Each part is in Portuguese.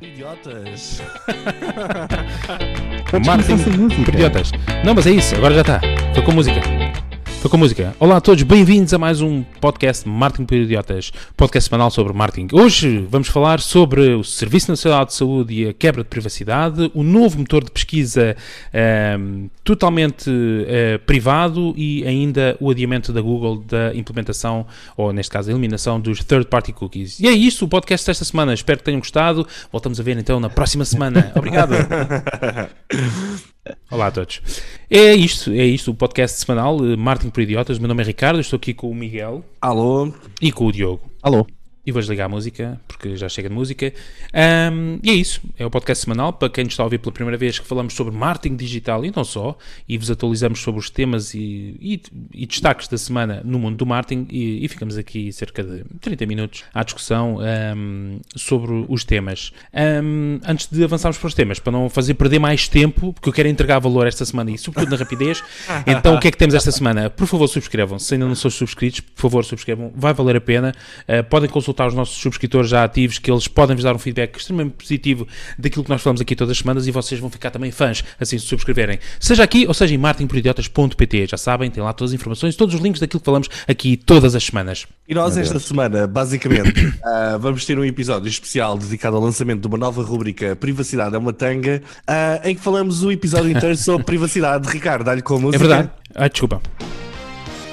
Idiotas. Marketing por idiotas. Não, mas é isso, agora já está. Foi com música. Foi com música. Olá a todos, bem-vindos a mais um podcast Marketing por Idiotas, podcast semanal sobre marketing. Hoje vamos falar sobre o Serviço Nacional de Saúde e a quebra de privacidade, o novo motor de pesquisa ehm, totalmente eh, privado e ainda o adiamento da Google da implementação, ou neste caso a eliminação dos third-party cookies. E é isto o podcast desta semana. Espero que tenham gostado. Voltamos a ver então na próxima semana. Obrigado. Olá a todos. É isto, é isto, o podcast semanal eh, Marketing por Idiotas. Meu nome é Ricardo, estou aqui com o Miguel Alô? e com o Diogo. Alô? E vou desligar a música, porque já chega de música. Um, e é isso, é o podcast semanal. Para quem nos está a ouvir pela primeira vez, que falamos sobre marketing digital e não só, e vos atualizamos sobre os temas e, e, e destaques da semana no mundo do marketing. E, e, ficamos aqui cerca de 30 minutos à discussão um, sobre os temas. Um, antes de avançarmos para os temas, para não fazer perder mais tempo, porque eu quero entregar valor esta semana e, sobretudo, na rapidez. então, o que é que temos esta semana? Por favor, subscrevam. Se ainda não são subscritos, por favor, subscrevam. Vai valer a pena. Uh, podem consultar os nossos subscritores já ativos, que eles podem vos dar um feedback extremamente positivo daquilo que nós falamos aqui todas as semanas e vocês vão ficar também fãs, assim se subscreverem. Seja aqui ou seja em marketingporidiotas.pt, já sabem, tem lá todas as informações, todos os links daquilo que falamos aqui todas as semanas. E nós esta semana, basicamente, uh, vamos ter um episódio especial dedicado ao lançamento de uma nova rubrica Privacidade é uma tanga, uh, em que falamos o episódio inteiro sobre privacidade. Ricardo, dá-lhe com a música. É verdade. Ai, desculpa.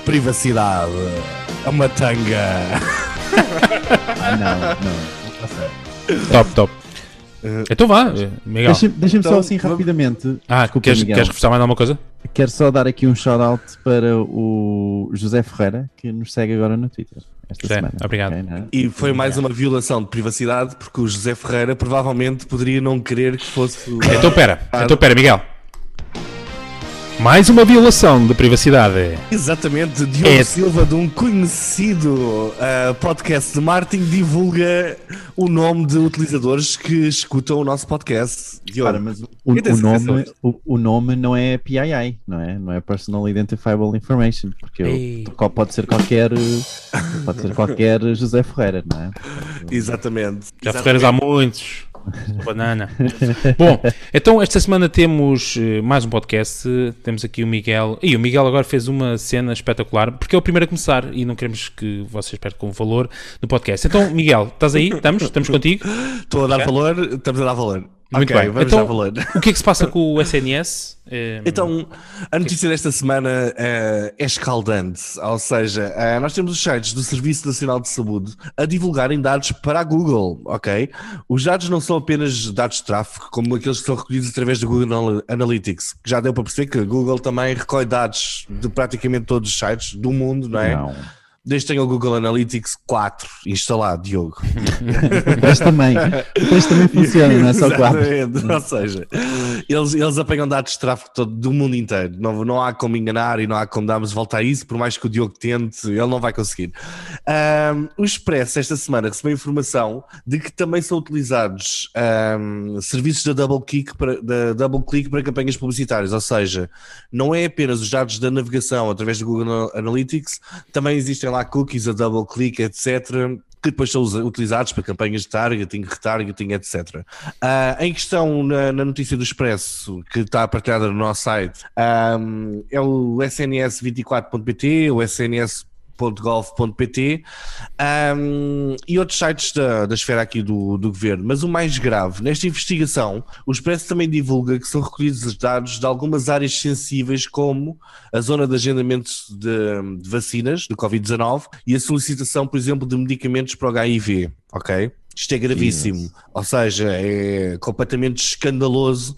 Privacidade é uma tanga. Não, não. Top, top. Então vá, Miguel. Deixa-me deixa Então, só assim vamos- rapidamente. Ah, Desculpa, queres, Miguel. queres reforçar mais alguma coisa? Quero só dar aqui um shout-out para o José Ferreira, que nos segue agora no Twitter. Esta José, semana. obrigado. Ok, não é? E foi mais uma violação de privacidade, porque o José Ferreira provavelmente poderia não querer que fosse. o- Então pera, então pera, Miguel. Mais uma violação de privacidade. Exatamente, Diogo É- Silva, de um conhecido uh, podcast de marketing, divulga o nome de utilizadores que escutam o nosso podcast. Diogo, Ora, mas o, o certeza nome, o, o nome não é PII, não é? Não é Personal Identifiable Information, porque Ei. o- qual- pode ser qualquer pode ser qualquer José Ferreira, não é? exatamente. Já Exatamente. Ferreiras há muitos. Banana. Bom, então esta semana temos eh, mais um podcast. Temos aqui o Miguel. E o Miguel agora fez uma cena espetacular, porque é o primeiro a começar e não queremos que vocês percam o valor do podcast. Então, Miguel, estás aí? Estamos? Estamos contigo? Estou a dar valor, estamos a dar valor. Muito Ok, bem. vamos Então- dar valor. O que é que se passa com o SNS? Então, a notícia desta semana eh, é escaldante, ou seja, eh, nós temos os sites do Serviço Nacional de Saúde a divulgarem dados para a Google, ok? Os dados não são apenas dados de tráfego, como aqueles que são recolhidos através do Google Anal- Analytics, que já deu para perceber que a Google também recolhe dados de praticamente todos os sites do mundo, não é? Não. Desde que tenha o Google Analytics 4 instalado, Diogo. Teste também. Teste também funciona, não é só quatro. Exatamente. Ou seja, eles, eles apanham dados de tráfego todo, do mundo inteiro. Não, não há como enganar e não há como darmos volta a isso, por mais que o Diogo tente, ele não vai conseguir. Ahm, o Expresso, esta semana, recebeu informação de que também são utilizados ahm, serviços da Double Click, para, da Double Click para campanhas publicitárias. Ou seja, não é apenas os dados da navegação através do Google Analytics, também existem lá cookies, a Double Click, etc que depois são utilizados para campanhas de targeting, retargeting, etc. Ah, em questão na, na notícia do Expresso, que está partilhada no nosso site, ahm, é o sns24.pt, o sns .gov.pt um, e outros sites da, da esfera aqui do, do governo. Mas o mais grave, nesta investigação, o Expresso também divulga que são recolhidos os dados de algumas áreas sensíveis, como a zona de agendamento de, de vacinas do Covid-19 e a solicitação, por exemplo, de medicamentos para o HIV, ok? Isto é gravíssimo, ou seja, é completamente escandaloso.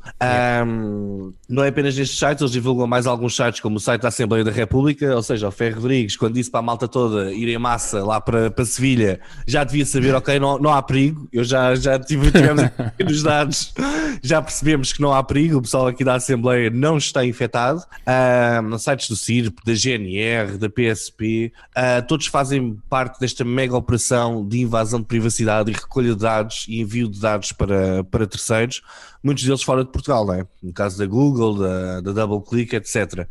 Um, não é apenas nestes sites, eles divulgam mais alguns sites, como o site da Assembleia da República, ou seja, o Ferro Rodrigues, quando disse para a malta toda ir em massa lá para, para Sevilha, já devia saber, ok, não, não há perigo. Eu já, já tive, tivemos nos dados, já percebemos que não há perigo, o pessoal aqui da Assembleia não está infectado. Um, sites do CIRP, da GNR, da PSP, uh, todos fazem parte desta mega operação de invasão de privacidade e recolha de dados e envio de dados para, para terceiros, muitos deles fora de Portugal, não é? No caso da Google, da, da DoubleClick, etc.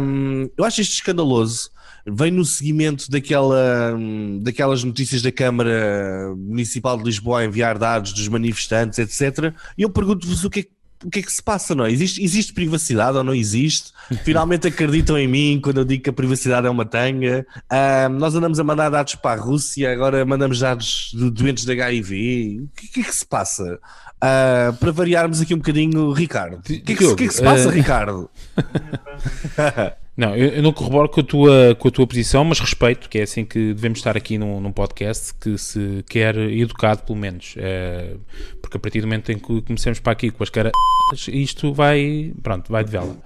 Um, eu acho isto escandaloso vem no seguimento daquela, daquelas notícias da Câmara Municipal de Lisboa a enviar dados dos manifestantes, etc. E eu pergunto-vos o que é que o que é que se passa, não é? Existe, existe privacidade ou não existe? Finalmente acreditam em mim quando eu digo que a privacidade é uma tanga. Uh, nós andamos a mandar dados para a Rússia, agora mandamos dados de doentes de HIV. O que, que é que se passa? Uh, para variarmos aqui um bocadinho, Ricardo. O que, que, que, que, é que se passa, uh... Ricardo? Não, eu, eu, não corroboro com a, tua, com a tua posição, mas respeito, que é assim que devemos estar aqui num, num podcast que se quer educado, pelo menos. É, porque a partir do momento em que começamos para aqui com as caras, isto vai, pronto, vai de vela.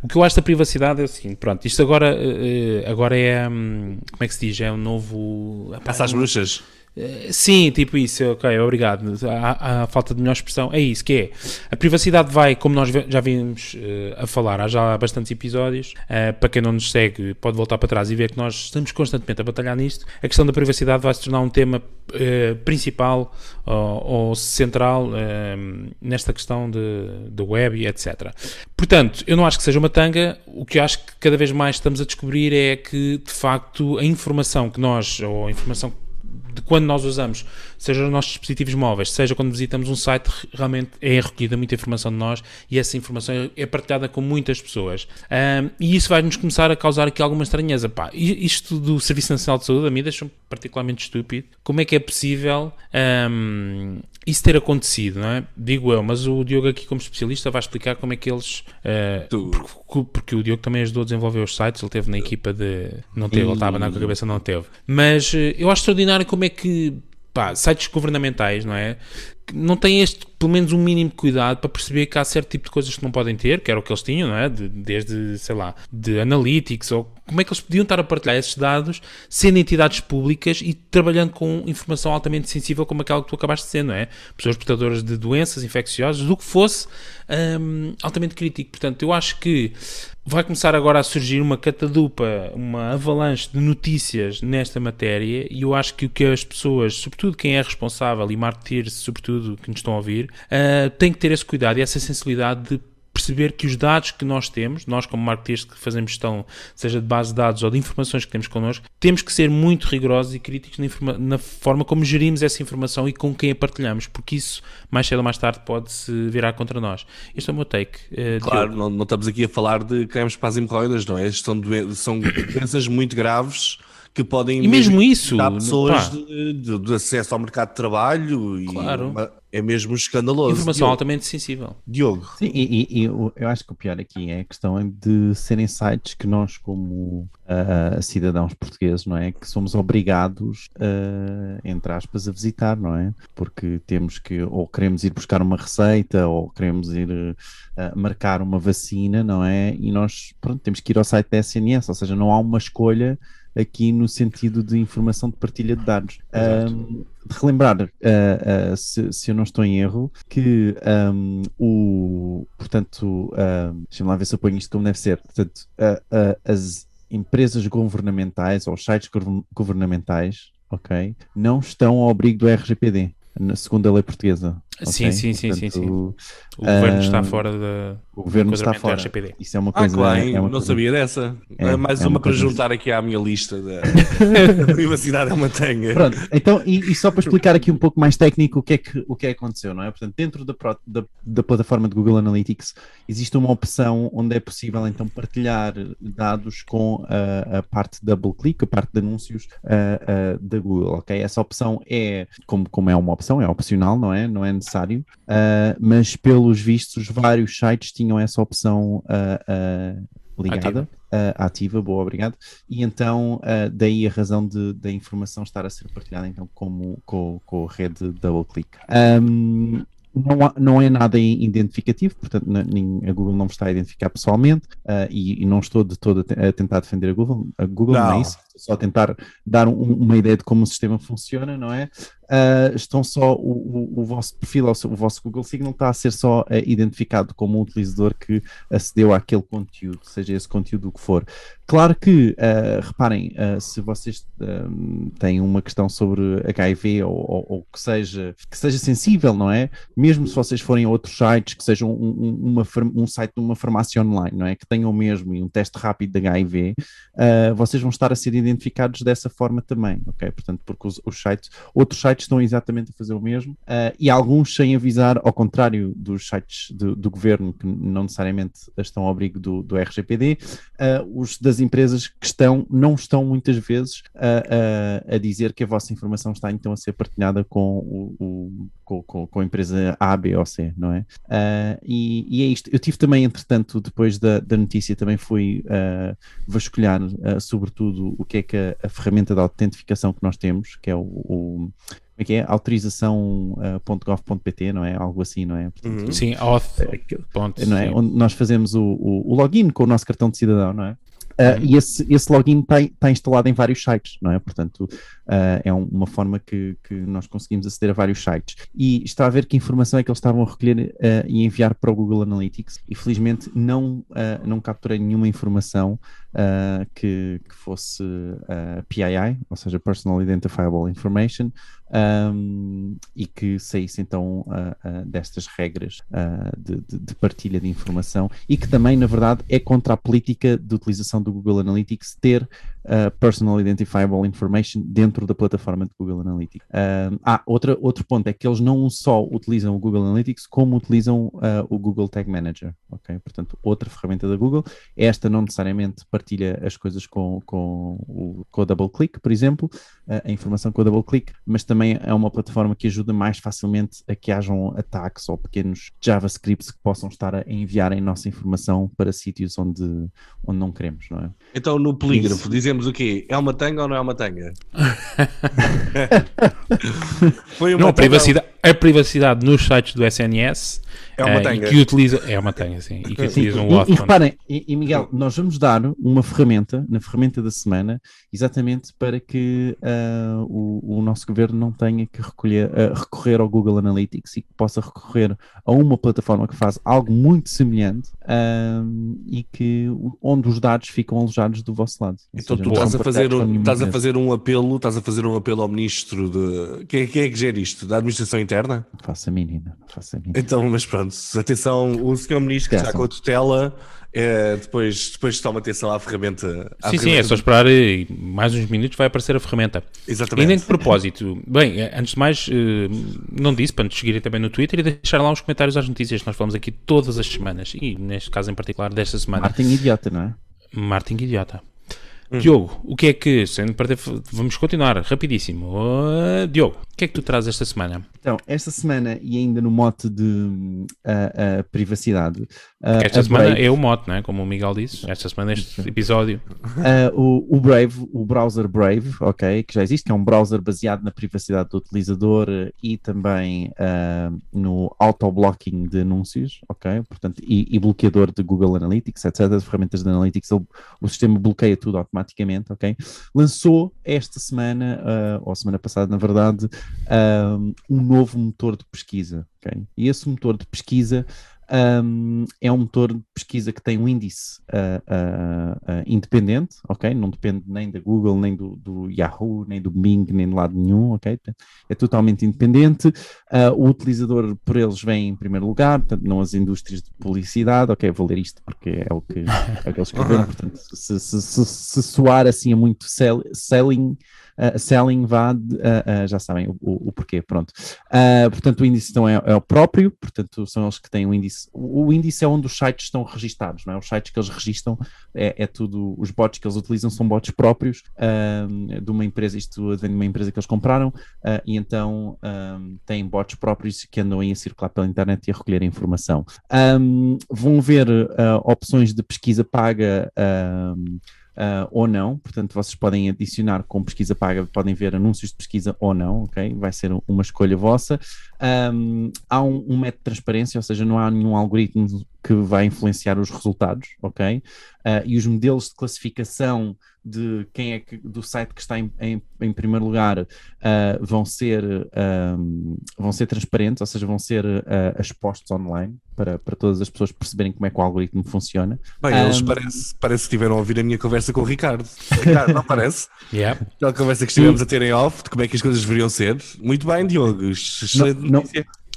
O que eu acho da privacidade é o seguinte, pronto, isto agora, eh, agora é, hum, como é que se diz, é um novo... Passa às bruxas. Eh, sim, tipo isso, ok, obrigado. A, falta de melhor expressão é isso, que é a privacidade vai, como nós já vimos uh, a falar, há já bastantes episódios. Uh, para quem não nos segue, pode voltar para trás e ver que nós estamos constantemente a batalhar nisto. A questão da privacidade vai se tornar um tema uh, principal ou, central nesta questão de, web e etc. Portanto, eu não acho que seja uma tanga. O que acho que cada vez mais estamos a descobrir é que, de facto, a informação que nós, ou a informação de quando nós usamos, seja nos nossos dispositivos móveis, seja quando visitamos um site, realmente é recolhida muita informação de nós e essa informação é partilhada com muitas pessoas. Um, e isso vai-nos começar a causar aqui alguma estranheza. Pá, isto do Serviço Nacional de Saúde a mim deixa-me particularmente estúpido. Como é que é possível um, isso ter acontecido, não é? Digo eu, mas o Diogo aqui como especialista vai explicar como é que eles... Uh, porque, porque, o Diogo também ajudou a desenvolver os sites, ele teve na equipa de... Não teve, ele estava na cabeça, não teve. Mas uh, eu acho extraordinário como é que pá, sites governamentais, não é? Não têm este, pelo menos um mínimo de cuidado para perceber que há certo tipo de coisas que não podem ter, que era o que eles tinham, não é? De, desde, sei lá, de analytics, ou como é que eles podiam estar a partilhar esses dados sendo entidades públicas e trabalhando com informação altamente sensível como aquela que tu acabaste de ser, não é? Pessoas portadoras de doenças infecciosas, do que fosse um, altamente crítico. Portanto, eu acho que vai começar agora a surgir uma catadupa, uma avalanche de notícias nesta matéria e eu acho que o que as pessoas, sobretudo quem é responsável e marketeers, sobretudo que nos estão a ouvir, uh, tem que ter esse cuidado e essa sensibilidade de perceber que os dados que nós temos, nós como marketeers que fazemos gestão, seja de base de dados ou de informações que temos connosco, temos que ser muito rigorosos e críticos na, na forma como gerimos essa informação e com quem a partilhamos, porque isso mais cedo ou mais tarde pode-se virar contra nós. Este é o meu take. Uh, claro, não, não, estamos aqui a falar de cremes para as hemorroidas, não é? São, são doenças muito graves que podem e mesmo, isso dar pessoas de, de, de, acesso ao mercado de trabalho claro. e é mesmo escandaloso. Informação Diogo. altamente sensível. Diogo. Sim, e, e, e, eu acho que o pior aqui é a questão de serem sites que nós, como uh, cidadãos portugueses, não é? Que somos obrigados, uh, entre aspas, a visitar, não é? Porque temos que, ou queremos ir buscar uma receita, ou queremos ir uh, marcar uma vacina, não é? E nós, pronto, temos que ir ao site da SNS, ou seja, não há uma escolha aqui no sentido de informação de partilha de dados. Um, relembrar, uh, uh, se, se, eu não estou em erro, que um, o, portanto, uh, deixa-me lá ver se eu ponho isto como deve ser, portanto, as empresas governamentais ou os sites governamentais, ok, não estão ao abrigo do RGPD, na segunda lei portuguesa. Sim, sim, sim, sim, sim. O governo está fora da. O governo está fora. RGPD. Isso é uma coisa. Ah, claro, é uma não coisa... sabia dessa. É, é mais é uma, uma para juntar aqui à minha lista da privacidade é uma tenha. Pronto, então, e, e, só para explicar aqui um pouco mais técnico o que é que, o que, é que aconteceu, não é? Portanto, dentro da, da, da plataforma de Google Analytics existe uma opção onde é possível então partilhar dados com a, a parte double click, a parte de anúncios uh, uh, da Google, ok? Essa opção é, como, como é uma opção, é opcional, não é? Não é necessário, uh, mas pelos vistos, vários sites tinham essa opção uh, uh, ligada. Ativa. ativa. boa, obrigado. E então, daí a razão de, da informação estar a ser partilhada então como, com, com a rede DoubleClick. Um, não, há, não é nada identificativo, portanto, nem, a Google não me está a identificar pessoalmente uh, e, e, não estou de todo a, a, tentar defender a Google. A Google não, não é isso, só tentar dar um, uma ideia de como o sistema funciona, não é? uh, estão só o, o, o, vosso perfil, o vosso Google Signal está a ser só uh, identificado como um utilizador que acedeu àquele conteúdo, seja esse conteúdo o que for. Claro que, uh, reparem, se vocês têm uma questão sobre HIV ou, ou, ou, que, seja, que seja sensível, não é? Mesmo se vocês forem a outros sites, que sejam um, uma, um site de uma farmácia online, não é? Que tenham mesmo um teste rápido de HIV, vocês vão estar a ser identificados dessa forma também, ok? Portanto, porque os, os sites, outros sites estão exatamente a fazer o mesmo e alguns sem avisar, ao contrário dos sites do, do governo, que não necessariamente estão ao abrigo do, do RGPD, os das empresas que estão, não estão muitas vezes a, a, a, dizer que a vossa informação está então a ser partilhada com, o, o com, com, com, a empresa A, B ou C, não é? Uh, e, e, é isto. Eu tive também, entretanto, depois da, da notícia, também fui uh, vasculhar, uh, sobretudo, o que é que a, a, ferramenta de autentificação que nós temos, que é o, o como é que é? autorização.gov.pt, não é? Algo assim, não é? Portanto, uhum. Sim, auth. Ponto, não é? Onde nós fazemos o, o, o, login com o nosso cartão de cidadão, não é? Uh, e esse, esse login está tá instalado em vários sites, não é? Portanto, uh, é um, uma forma que, que nós conseguimos aceder a vários sites. E está a ver que informação é que eles estavam a recolher uh, e enviar para o Google Analytics. E felizmente não, não capturei nenhuma informação que, que fosse PII, ou seja, Personal Identifiable Information, um, e que saísse então uh, uh, destas regras de, de, partilha de informação e que também, na verdade, é contra a política de utilização do Google Analytics ter Personal Identifiable Information dentro da plataforma de Google Analytics. ah, outra, outro ponto é que eles não só utilizam o Google Analytics, como utilizam o Google Tag Manager, ok? Portanto, outra ferramenta da Google. Esta não necessariamente partilha as coisas com, com, o, com o double click, por exemplo, a informação com o double click, mas também é uma plataforma que ajuda mais facilmente a que hajam ataques ou pequenos JavaScripts que possam estar a enviar a nossa informação para sítios onde, onde não queremos, não é? Então no polígrafo Isso. Dizemos o quê? É uma tanga ou não é uma tanga? Foi uma não, tanga... privacidade, a privacidade nos sites do SNS é uma tanga. Uh, que utiliza, é uma tanga, sim. E que utiliza um e, e reparem, e, e, Miguel, nós vamos dar uma ferramenta, na ferramenta da semana, exatamente para que uh, o, o, nosso governo não tenha que recolher, uh, recorrer ao Google Analytics e que possa recorrer a uma plataforma que faz algo muito semelhante e que onde os dados ficam alojados do vosso lado. Então seja, tu estás a, fazer um, estás a fazer um apelo, estás a fazer um apelo ao ministro de quem, quem é que gera isto? Da administração interna? Faça a mínima, faça a mínima. Então, mas pronto, atenção, o senhor ministro que está com a tutela é, depois, depois toma atenção à ferramenta. À sim, ferramenta sim, é só esperar mais uns minutos vai aparecer a ferramenta. Exatamente. E nem de propósito, bem, antes de mais, eh, não disse para nos seguirem também no Twitter e deixar lá uns comentários às notícias que nós falamos aqui todas as semanas e neste caso em particular desta semana. Martin Idiota, não é? Martin Idiota. Hum. Diogo, o que é que, sem perder, vamos continuar rapidíssimo. Uh, Diogo, o que é que tu trazes esta semana? Então, esta semana, e ainda no mote de uh, uh, privacidade. Esta semana Brave, é o mote, não é? Como o Miguel disse, esta semana, este episódio. O, o, Brave, o browser Brave, ok, que já existe, que é um browser baseado na privacidade do utilizador e também no auto-blocking de anúncios, ok, portanto, e, e, bloqueador de Google Analytics, etc. As ferramentas de Analytics, o, o sistema bloqueia tudo automaticamente automaticamente, ok? Lançou esta semana, uh, ou semana passada, na verdade, uh, um novo motor de pesquisa, ok? E esse motor de pesquisa um, é um motor de pesquisa que tem um índice uh, uh, independente, ok? Não depende nem da Google, nem do, do, Yahoo, nem do Bing, nem de lado nenhum, ok? É totalmente independente. o utilizador por eles vem em primeiro lugar, portanto, não as indústrias de publicidade, ok? Vou ler isto porque é o que, é o que eles escreveram, portanto, se, se, se, se soar assim a muito sell, selling selling vá, uh, uh, já sabem o, o, o, porquê, pronto. portanto, o índice então é, é, o próprio, portanto, são eles que têm o índice. O, o, índice é onde os sites estão registados, não é? Os sites que eles registram é, é tudo, os bots que eles utilizam são bots próprios de uma empresa, isto vem de uma empresa que eles compraram, e então têm bots próprios que andam aí a circular pela internet e a recolher a informação. Um, vão ver opções de pesquisa paga. Uh, ou não. Portanto, vocês podem adicionar com pesquisa paga, podem ver anúncios de pesquisa ou não, ok? Vai ser uma escolha vossa. Um, há um, um, método de transparência, ou seja, não há nenhum algoritmo que vai influenciar os resultados, ok? Uh, e os modelos de classificação de quem é que do site que está em, em, em primeiro lugar uh, vão ser um, vão ser transparentes, ou seja, vão ser uh, expostos online para, para todas as pessoas perceberem como é que o algoritmo funciona. Bem, eles um, parece, parece que tiveram a ouvir a minha conversa com o Ricardo. Ricardo, não parece? Yeah. Aquela conversa que estivemos a ter em off de como é que as coisas deveriam ser. Muito bem, Diogo. Excelente não, notícia. Não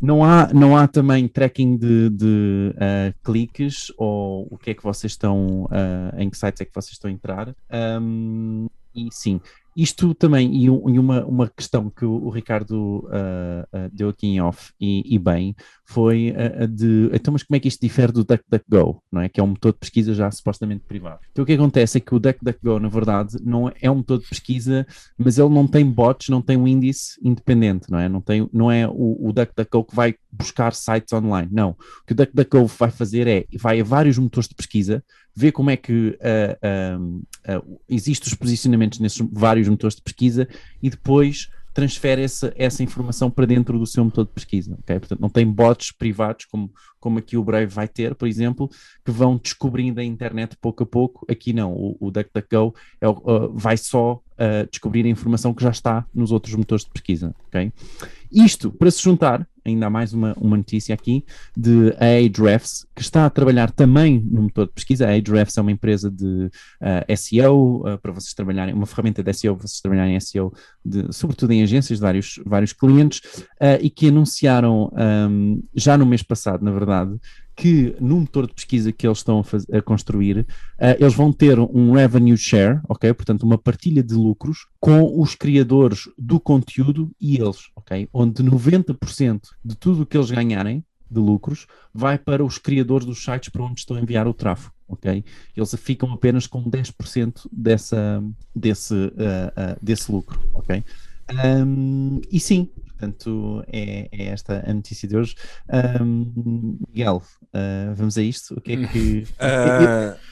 não há, não há também tracking de, de uh, cliques ou o que é que vocês estão, uh, em que sites é que vocês estão a entrar. Um, e sim, isto também, e, e uma, uma questão que o, o Ricardo uh, deu aqui em off, e, e bem, foi a, de, então, mas como é que isto difere do DuckDuckGo, não é? Que é um motor de pesquisa já supostamente privado. Então o que acontece é que o DuckDuckGo, na verdade, não é um motor de pesquisa, mas ele não tem bots, não tem um índice independente, não é? Não, tem, não é o, o DuckDuckGo que vai buscar sites online, não. O que o DuckDuckGo vai fazer é, vai a vários motores de pesquisa, ver como é que uh, uh, uh, existem os posicionamentos nesses vários motores de pesquisa e depois transfere essa, essa informação para dentro do seu motor de pesquisa. Okay? Portanto, não tem bots privados, como, como aqui o Brave vai ter, por exemplo, que vão descobrindo a internet pouco a pouco. Aqui não, o, o DuckDuckGo é, uh, vai só uh, descobrir a informação que já está nos outros motores de pesquisa. Okay? Isto para se juntar ainda mais uma, uma notícia aqui de Ahrefs, que está a trabalhar também no motor de pesquisa. A Ahrefs é uma empresa de uh, eh, SEO, uh, eh, para vocês trabalharem, uma ferramenta de SEO vocês trabalharem em SEO, de, sobretudo em agências de vários, vários clientes, uh, e que anunciaram um, já no mês passado, na verdade, que no motor de pesquisa que eles estão a, fazer, a construir, uh, eles vão ter um revenue share, ok? Portanto, uma partilha de lucros com os criadores do conteúdo e eles, ok? Onde 90% de tudo o que eles ganharem de lucros vai para os criadores dos sites para onde estão a enviar o tráfego. ok? Eles ficam apenas com 10% dessa, desse, uh, uh, desse lucro. ok? Um, e sim, portanto, é, é, esta a notícia de hoje. Um, Miguel, uh, vamos a isto? O que é que. Uh...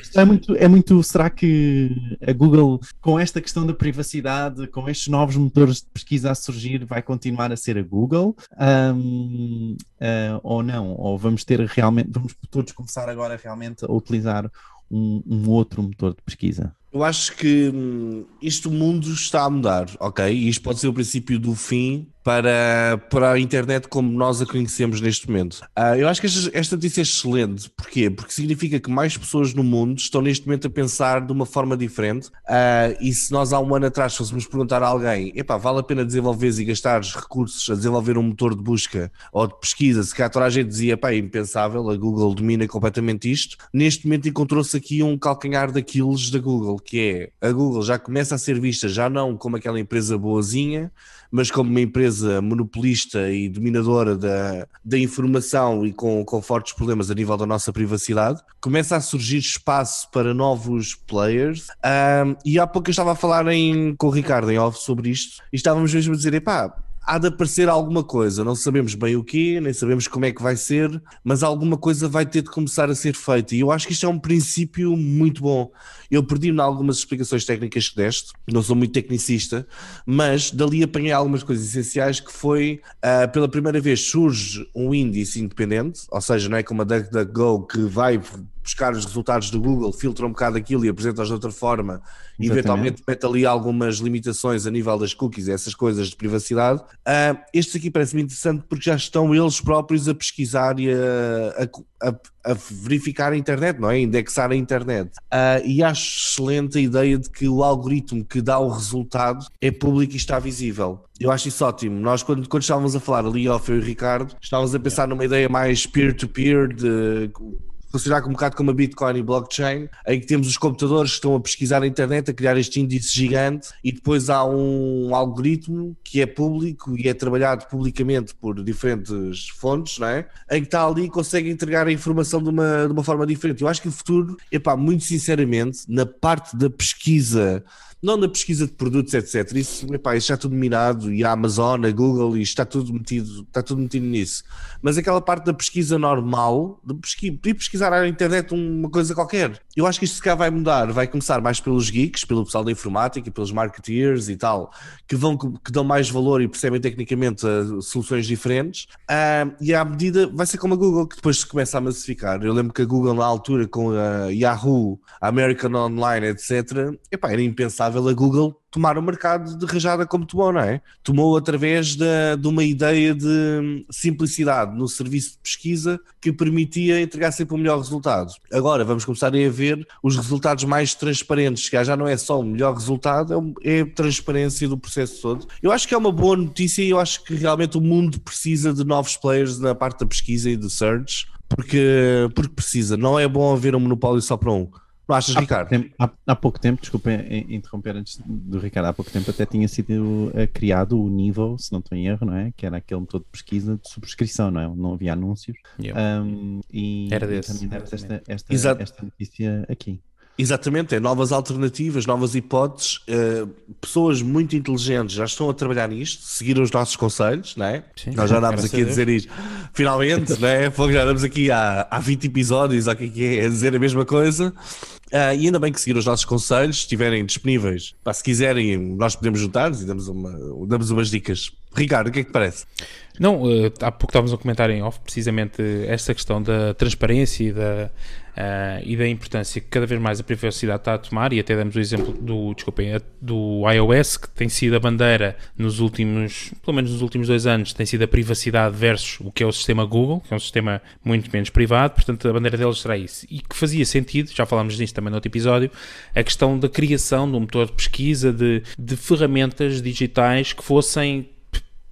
Isto é muito, é muito. Será que a Google, com esta questão da privacidade, com estes novos motores de pesquisa a surgir, vai continuar a ser a Google? Um, uh, ou não? Ou vamos ter realmente, vamos todos começar agora realmente a utilizar um, um outro motor de pesquisa? Eu acho que hum, isto mundo está a mudar, ok? E isto pode ser o princípio do fim para, para a internet como nós a conhecemos neste momento. Uh, eu acho que esta, esta notícia é excelente. Porquê? Porque significa que mais pessoas no mundo estão neste momento a pensar de uma forma diferente. Uh, e se nós há um ano atrás fôssemos perguntar a alguém, epá, vale a pena desenvolver e gastar recursos a desenvolver um motor de busca ou de pesquisa, se cá toda a gente dizia, pá, é impensável, a Google domina completamente isto. Neste momento encontrou-se aqui um calcanhar daqueles da Google, que é a Google já começa a ser vista já não como aquela empresa boazinha, mas como uma empresa monopolista e dominadora da, da informação e com, com fortes problemas a nível da nossa privacidade, começa a surgir espaço para novos players. Um, e há pouco eu estava a falar em, com o Ricardo em off sobre isto e estávamos mesmo a dizer: epá, há de aparecer alguma coisa, não sabemos bem o que, nem sabemos como é que vai ser, mas alguma coisa vai ter de começar a ser feita. E eu acho que isto é um princípio muito bom. Eu perdi-me algumas explicações técnicas que deste, não sou muito tecnicista, mas dali apanhei algumas coisas essenciais que foi, uh, pela primeira vez surge um índice independente, ou seja, não é como a DuckDuckGo que vai buscar os resultados do Google, filtra um bocado aquilo e apresenta-os de outra forma e eventualmente mete ali algumas limitações a nível das cookies, essas coisas de privacidade. Uh, estes aqui parece-me interessante porque já estão eles próprios a pesquisar e a, a, a, a verificar a internet, não é? A indexar a internet. Uh, e acho excelente a ideia de que o algoritmo que dá o resultado é público e está visível. Eu acho isso ótimo. Nós, quando, quando estávamos a falar ali, ao eu e o Ricardo, estávamos a pensar numa ideia mais peer-to-peer, -peer de funcionar um bocado como a Bitcoin e blockchain, em que temos os computadores que estão a pesquisar a internet, a criar este índice gigante, e depois há um algoritmo que é público e é trabalhado publicamente por diferentes fontes, não é? em que está ali e consegue entregar a informação de uma, de uma forma diferente. Eu acho que o futuro, epá, muito sinceramente, na parte da pesquisa não na pesquisa de produtos, etc. Isso, epá, isso já é tudo minado, e a Amazon, a Google, e está tudo metido, está tudo metido nisso. Mas aquela parte da pesquisa normal, de pesquisa, de pesquisar na internet uma coisa qualquer, eu acho que isto se cá vai mudar, vai começar mais pelos geeks, pelo pessoal da informática, pelos marketeers e tal, que, vão, que dão mais valor e percebem tecnicamente uh, soluções diferentes, e à medida vai ser como a Google, que depois se começa a massificar. Eu lembro que a Google na altura com a Yahoo, a American Online, etc., epá, era impensável a Google tomar o mercado de rajada como tomou, não é? Tomou através de, uma ideia de simplicidade no serviço de pesquisa que permitia entregar sempre o melhor resultado. Agora vamos começar a ver os resultados mais transparentes, que já não é só o melhor resultado, é, é a transparência do processo todo. Eu acho que é uma boa notícia e eu acho que realmente o mundo precisa de novos players na parte da pesquisa e do search, porque, porque precisa. Não é bom haver um monopólio só para um. Não achas, há Ricardo? Pouco tempo, há, há, pouco tempo, desculpa interromper antes do Ricardo, há pouco tempo até tinha sido uh, criado o nível, se não estou em erro, não é? Que era aquele motor de pesquisa de subscrição, não é? Não havia anúncios. Yeah. Um, e, era desse. E também esta, esta, esta notícia aqui. Exatamente, é novas alternativas, novas hipóteses. Uh, pessoas muito inteligentes já estão a trabalhar nisto, seguiram os nossos conselhos, não é? Sim, Nós já andámos aqui a, a dizer isto. Finalmente, não é? Já andamos aqui há, há 20 episódios, que é que é, a dizer a mesma coisa. Uh, e ainda bem que seguiram os nossos conselhos, estiverem disponíveis. Pá, se quiserem, nós podemos juntar-nos e damos, uma, damos umas dicas. Ricardo, o que é que te parece? Não, uh, há pouco estávamos a comentar em off precisamente esta questão da transparência e da, uh, e da importância que cada vez mais a privacidade está a tomar, e até damos o exemplo do, desculpem, do iOS, que tem sido a bandeira nos últimos, pelo menos nos últimos dois anos, tem sido a privacidade versus o que é o sistema Google, que é um sistema muito menos privado, portanto a bandeira deles será isso. E que fazia sentido, já falámos disso também no outro episódio, a questão da criação de um motor de pesquisa, de, de ferramentas digitais que fossem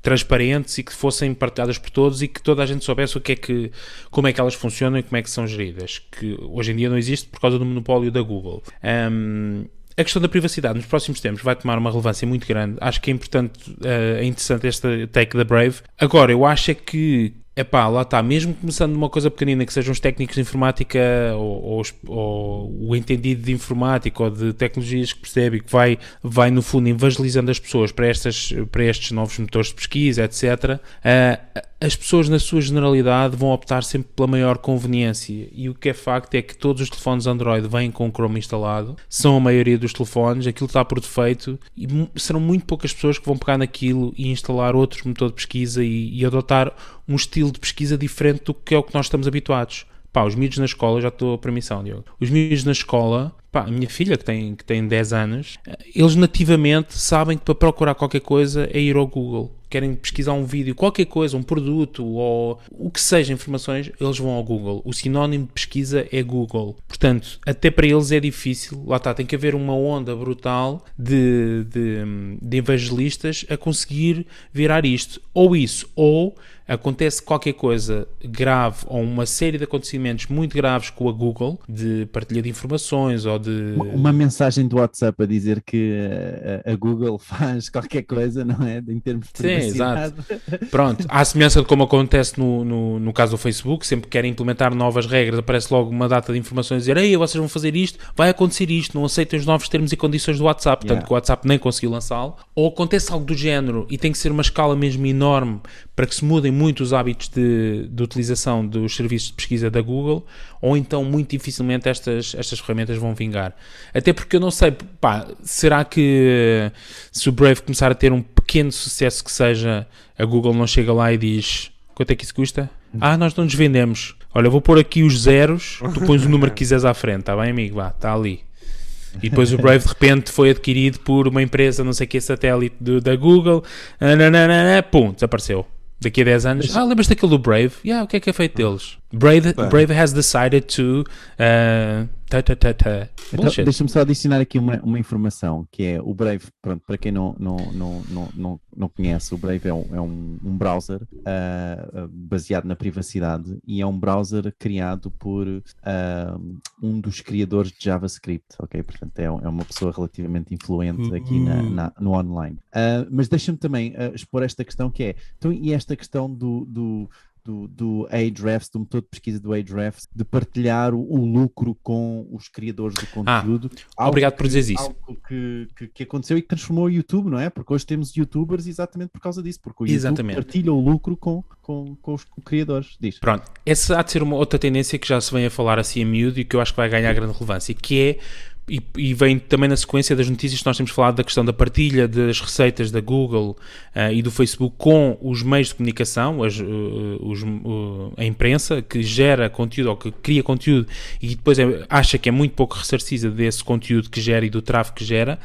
transparentes e que fossem partilhadas por todos e que toda a gente soubesse o que é que, como é que elas funcionam e como é que são geridas, que hoje em dia não existe por causa do monopólio da Google. Um, a questão da privacidade nos próximos tempos vai tomar uma relevância muito grande. Acho que é importante, uh, é interessante esta take da Brave. Agora, eu acho é que Epá, lá está, mesmo começando uma coisa pequenina, que sejam os técnicos de informática ou, ou, ou, o entendido de informática ou de tecnologias que percebe que vai, vai no fundo evangelizando as pessoas para, estas, para estes novos motores de pesquisa, etc., uh, as pessoas na sua generalidade vão optar sempre pela maior conveniência e o que é facto é que todos os telefones Android vêm com o Chrome instalado, são a maioria dos telefones, aquilo está por defeito e serão muito poucas pessoas que vão pegar naquilo e instalar outro motor de pesquisa e, e adotar um estilo de pesquisa diferente do que é o que nós estamos habituados. Pá, os miúdos na escola, já estou a permissão, Diogo. Os miúdos na escola, pá, a minha filha que tem, que tem 10 anos, eles nativamente sabem que para procurar qualquer coisa é ir ao Google. Querem pesquisar um vídeo, qualquer coisa, um produto ou o que seja informações, eles vão ao Google. O sinónimo de pesquisa é Google. Portanto, até para eles é difícil. Lá está, tem que haver uma onda brutal de, de, de evangelistas a conseguir virar isto. Ou isso, ou acontece qualquer coisa grave ou uma série de acontecimentos muito graves com a Google, de partilha de informações ou de. Uma mensagem do WhatsApp a dizer que a, a Google faz qualquer coisa, não é? Em termos de Sim, exato. Pronto, à semelhança de como acontece no, no, no, caso do Facebook, sempre que querem implementar novas regras, aparece logo uma data de informações a dizer: Ei, vocês vão fazer isto, vai acontecer isto, não aceitem os novos termos e condições do WhatsApp, portanto yeah. que o WhatsApp nem conseguiu lançá-lo. Ou acontece algo do género e tem que ser uma escala mesmo enorme para que se mudem muito os hábitos de, de, utilização dos serviços de pesquisa da Google, ou então muito dificilmente estas, estas ferramentas vão vingar. Até porque eu não sei, pá, será que se o Brave começar a ter um pequeno sucesso que seja, a Google não chega lá e diz quanto é que isso custa? Ah, nós não nos vendemos. Olha, vou pôr aqui os zeros, tu pões o número que quiseres à frente, está bem, amigo? Vá, está ali. E depois o Brave de repente foi adquirido por uma empresa, não sei que, satélite do, da Google, nananana, pum, desapareceu daqui a 10 anos, ah, lembras daquele do Brave? Yeah, o que é que é feito deles? Brave, Brave has decided to uh, então, Deixa-me só adicionar aqui uma, uma informação, que é o Brave, pronto, para quem não, não, não, não, não, não conhece, o Brave é um, é um, um browser uh, baseado na privacidade e é um browser criado por uh, um dos criadores de JavaScript, ok? Portanto, é, é uma pessoa relativamente influente aqui na, uhum. na no online. Uh, mas deixa-me também expor esta questão que é, então, e esta questão do, do do, do Ahrefs, do motor de pesquisa do Ahrefs, de partilhar o, o lucro com os criadores de conteúdo. Ah, obrigado por dizer isso. Algo que, que, que, aconteceu e que transformou o YouTube, não é? Porque hoje temos youtubers exatamente por causa disso, porque o YouTube exatamente. partilha o lucro com, com, com os criadores. Diz. Pronto, essa há de ser uma outra tendência que já se vem a falar assim a miúdo e que eu acho que vai ganhar grande relevância, que é e, e, vem também na sequência das notícias que nós temos falado da questão da partilha das receitas da Google uh, e do Facebook com os meios de comunicação, as, uh, os, uh, a imprensa, que gera conteúdo ou que cria conteúdo e depois é, acha que é muito pouco ressarcida desse conteúdo que gera e do tráfego que gera.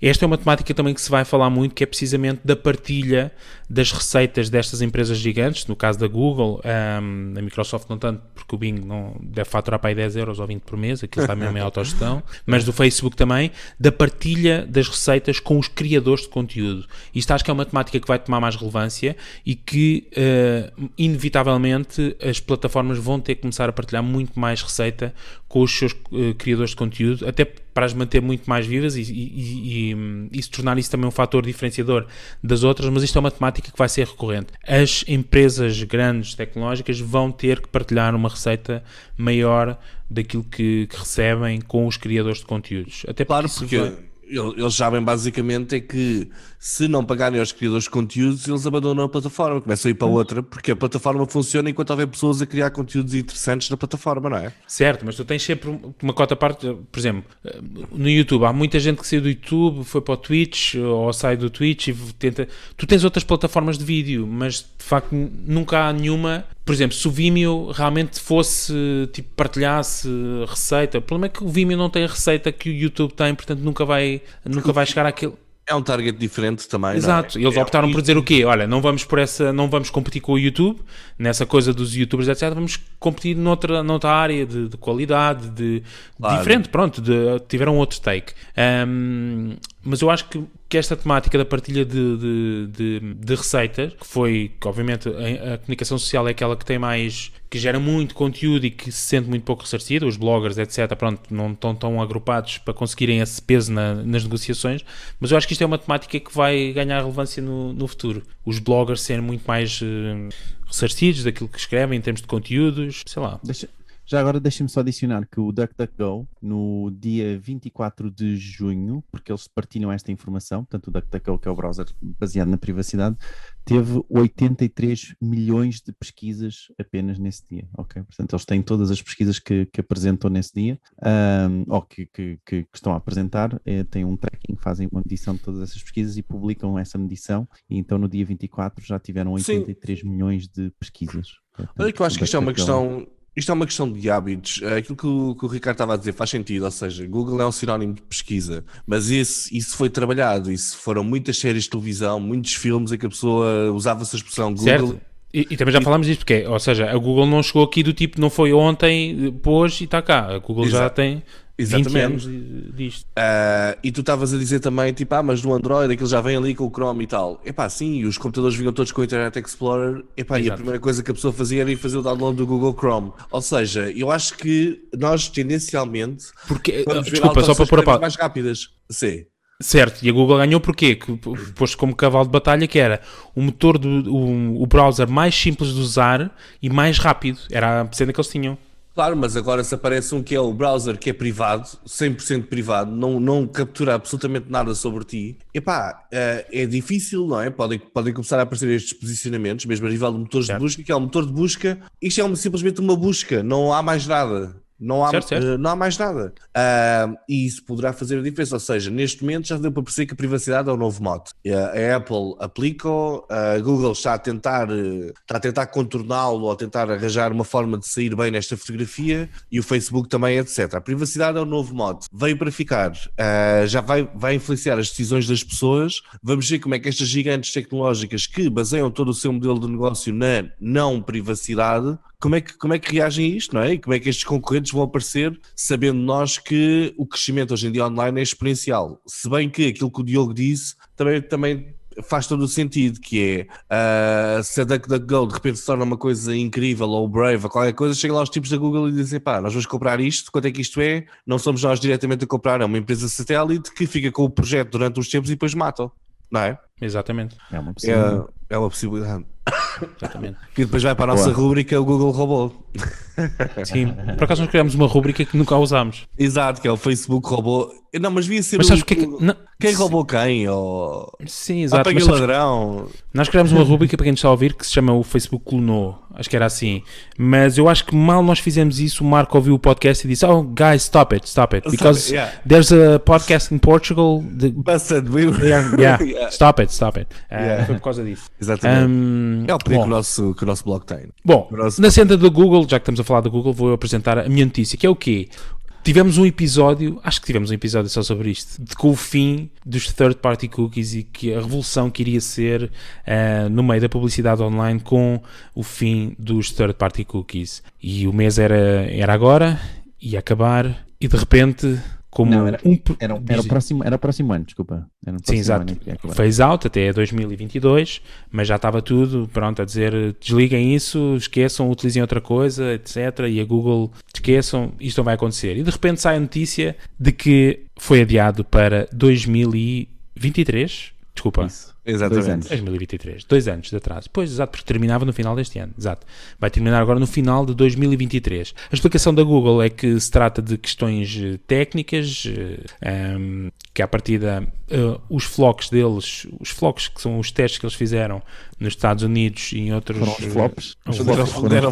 Esta é uma temática também que se vai falar muito, que é precisamente da partilha das receitas destas empresas gigantes, no caso da Google, um, a Microsoft não tanto, porque o Bing não deve faturar para aí 10 euros ou 20 por mês, aquilo está mesmo em autogestão, mas do Facebook também, da partilha das receitas com os criadores de conteúdo. Isto acho que é uma temática que vai tomar mais relevância e que, uh, inevitavelmente, as plataformas vão ter que começar a partilhar muito mais receita com os seus uh, criadores de conteúdo, até para as manter muito mais vivas e, e, e, e, se tornar isso também um fator diferenciador das outras, mas isto é uma temática que vai ser recorrente. As empresas grandes tecnológicas vão ter que partilhar uma receita maior daquilo que, que recebem com os criadores de conteúdos. Até claro, porque, porque eles sabem basicamente é que se não pagarem aos criadores de conteúdos, eles abandonam a plataforma, começam a ir para outra, porque a plataforma funciona enquanto houver pessoas a criar conteúdos interessantes na plataforma, não é? Certo, mas tu tens sempre uma cota parte, por exemplo, no YouTube, há muita gente que saiu do YouTube, foi para o Twitch ou sai do Twitch e tenta. Tu tens outras plataformas de vídeo, mas de facto nunca há nenhuma por exemplo, se o Vimeo realmente fosse, tipo, partilhasse receita, o problema é que o Vimeo não tem a receita que o YouTube tem, portanto nunca vai, nunca vai chegar àquele é um target diferente também. Exato. É? Eles é optaram por dizer o quê? Olha, não vamos por essa, não vamos competir com o YouTube nessa coisa dos YouTubers, etc. Vamos competir noutra, noutra área de, de qualidade, de claro. diferente. Pronto, de, tiveram outro take. Um, mas eu acho que, que esta temática da partilha de, de, de, de receitas, que foi, que obviamente a, a, comunicação social é aquela que tem mais, que gera muito conteúdo e que se sente muito pouco ressarcida, os bloggers, etc., pronto, não estão tão agrupados para conseguirem esse peso na, nas negociações, mas eu acho que isto é uma temática que vai ganhar relevância no, no futuro. Os bloggers serem muito mais uh, ressarcidos daquilo que escrevem em termos de conteúdos, sei lá. Deixa, já agora deixem-me só adicionar que o DuckDuckGo, no dia 24 de junho, porque eles partilham esta informação, portanto o DuckDuckGo, que é o browser baseado na privacidade, teve 83 milhões de pesquisas apenas nesse dia, ok? Portanto, eles têm todas as pesquisas que, que apresentam nesse dia, um, ou que, que, que, estão a apresentar, é, têm um tracking, fazem uma medição de todas essas pesquisas e publicam essa medição, e então no dia 24 já tiveram 83 Sim. milhões de pesquisas. Portanto, Olha que eu acho que isto é uma questão isto é uma questão de hábitos. É aquilo que o, que o, Ricardo estava a dizer faz sentido, ou seja, Google é um sinónimo de pesquisa, mas isso, isso foi trabalhado, isso foram muitas séries de televisão, muitos filmes em que a pessoa usava essa expressão Google. Certo. E, e, também já falámos disso, porque, ou seja, a Google não chegou aqui do tipo, não foi ontem, pôs e está cá. A Google Exato. já tem Exatamente. 20 anos disto. Uh, e tu estavas a dizer também, tipo, ah, mas no Android aquilo já vem ali com o Chrome e tal. Epá, sim, os computadores vinham todos com o Internet Explorer. Epá, e a primeira coisa que a pessoa fazia era ir fazer o download do Google Chrome. Ou seja, eu acho que nós tendencialmente porque, ver desculpa, só para pôr a pau. mais rápidas. Sim. Certo, e a Google ganhou porquê? Que pôs como cavalo de batalha que era o motor do o, o browser mais simples de usar e mais rápido. Era a cena que eles tinham. Claro, mas agora se aparece um que é o browser que é privado, 100% privado, não, não captura absolutamente nada sobre ti, epá, é, é difícil, não é? Podem, podem começar a aparecer estes posicionamentos, mesmo a nível de motores certo. de busca, que é um motor de busca, isto é simplesmente uma busca, não há mais nada. Não há, certo, certo. Uh, não há mais nada. Uh, e isso poderá fazer a diferença. Ou seja, neste momento já deu para perceber que a privacidade é o novo mote. Uh, a Apple aplica, a Google está a tentar, está a tentar contorná-lo ou a tentar arranjar uma forma de sair bem nesta fotografia e o Facebook também, etc. A privacidade é o novo mote. Veio para ficar. já vai, vai influenciar as decisões das pessoas. Vamos ver como é que estas gigantes tecnológicas que baseiam todo o seu modelo de negócio na não privacidade como é, que, como é que reagem a isto, não é? E como é que estes concorrentes vão aparecer, sabendo nós que o crescimento hoje em dia online é exponencial. Se bem que aquilo que o Diogo disse também, também faz todo o sentido, que é uh, se a DuckDuckGo de repente se torna uma coisa incrível ou Brave ou qualquer coisa, chega lá os tipos da Google e dizem pá, nós vamos comprar isto, quanto é que isto é? Não somos nós diretamente a comprar, é uma empresa satélite que fica com o projeto durante uns tempos e depois matam. não é? Exatamente. É uma possibilidade. É, é uma possibilidade. Exatamente. E depois vai para a nossa Boa. rubrica o Google Robô. Sim. Por acaso nós criámos uma rubrica que nunca usámos. Exato, que é o Facebook Robô. Não, mas devia ser Mas sabes o que é que. Não, Quem roubou quem? Ou... Sim, exato. Mas o sabes, ladrão. nós criámos uma rubrica para quem nos está a ouvir que se chama o Facebook Clonou. Acho que era assim. Mas eu acho que mal nós fizemos isso, o Marco ouviu o podcast e disse: Oh, guys, stop it, stop it. Because yeah. there's a podcast in Portugal. that- Busted, we... Yeah, yeah. Yeah. Stop it, stop it. Yeah. Foi por causa disso. Exatamente. Hum, é o bom. que o, nosso, que o nosso blog tem. Bom, Próximo. na senda do Google, já que estamos a falar do Google, vou apresentar a minha notícia, que é o quê? Tivemos um episódio, acho que tivemos um episódio só sobre isto, de, com o fim dos third-party cookies e que a revolução que iria ser ah, no meio da publicidade online com o fim dos third-party cookies. E o mês era, era agora, ia acabar, e de repente, como Não, era- um... Era, era, diz- o próximo, era o próximo ano, desculpa. Era o Sim, exato. ano acabar. Phase out até 2022, mas já estava tudo pronto a dizer desliguem isso, esqueçam, utilizem outra coisa, etc. E a Google esqueçam, isto não vai acontecer. E de repente sai a notícia de que foi adiado para 2023. Desculpa. Isso. Exatamente. Dois anos. 2023, dois anos de atraso. Pois, exato, porque terminava no final deste ano. Exato. Vai terminar agora no final de 2023. A explicação da Google é que se trata de questões eh, técnicas, eh, ehm, que a partir da os flocos deles, os flocos que são os testes que eles fizeram nos Estados Unidos e em outros Foram os flops.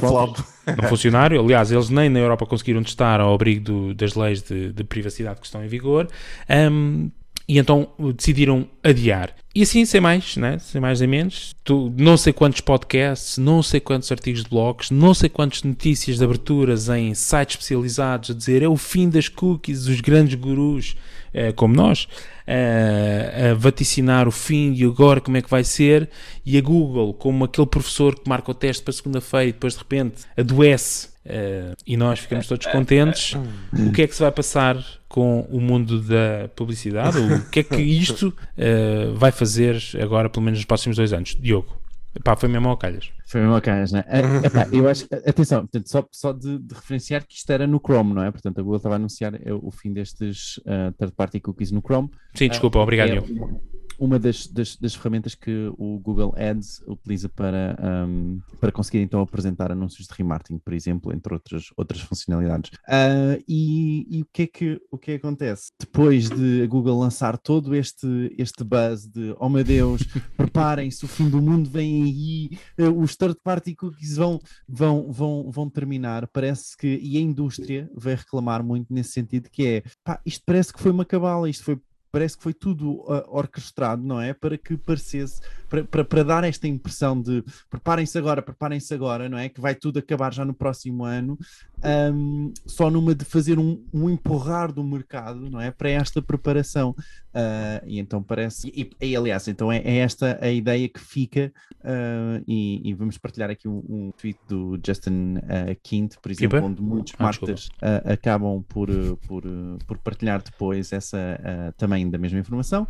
flop. não funcionário. Aliás, eles nem na Europa conseguiram testar ao abrigo do- das leis de, de privacidade que estão em vigor. Ahm, e então decidiram adiar. E assim, sem mais, né? sem mais nem menos, tu, não sei quantos podcasts, não sei quantos artigos de blogs, não sei quantas notícias de aberturas em sites especializados a dizer é o fim das cookies, os grandes gurus, eh, como nós, eh, a vaticinar o fim e agora como é que vai ser. E a Google, como aquele professor que marca o teste para segunda-feira e depois de repente adoece eh, e nós ficamos todos contentes, o que é que se vai passar com o mundo da publicidade? O que é que isto eh, vai fazer agora, pelo menos nos próximos dois anos? Diogo, pá, foi mesmo ao calhas. Foi mesmo calhas, né? É, epá, eu acho, atenção, portanto, só, só de, de referenciar que isto era no Chrome, não é? Portanto, a Google estava a anunciar o fim destes uh, third-party cookies no Chrome. Sim, desculpa, obrigado, É Diogo. Uma das, das, das ferramentas que o Google Ads utiliza para, um, para conseguir então apresentar anúncios de remarketing, por exemplo, entre outras, outras funcionalidades. Ah, e e o, que é que, o que é que acontece? Depois de a Google lançar todo este, este buzz de oh meu Deus, preparem-se, o fim do mundo vem aí, eh, os third-party cookies vão, vão, vão, vão terminar, parece que, e a indústria vai reclamar muito nesse sentido, que é, pá, isto parece que foi uma cabala, isto foi parece que foi tudo ah, orquestrado, não é? Para que parecesse, para, para, para dar esta impressão de preparem-se agora, preparem-se agora, não é? Que vai tudo acabar já no próximo ano, ahm, só numa de fazer um, um empurrar do mercado, não é? Para esta preparação. Ah, e então parece, e, e, aliás, então é, é esta a ideia que fica, ah, e, e vamos partilhar aqui um, um tweet do Justin Quint, por exemplo, onde muitos Ah, marketers uh, acabam por, uh, por, uh, por partilhar depois essa uh, também da mesma informação,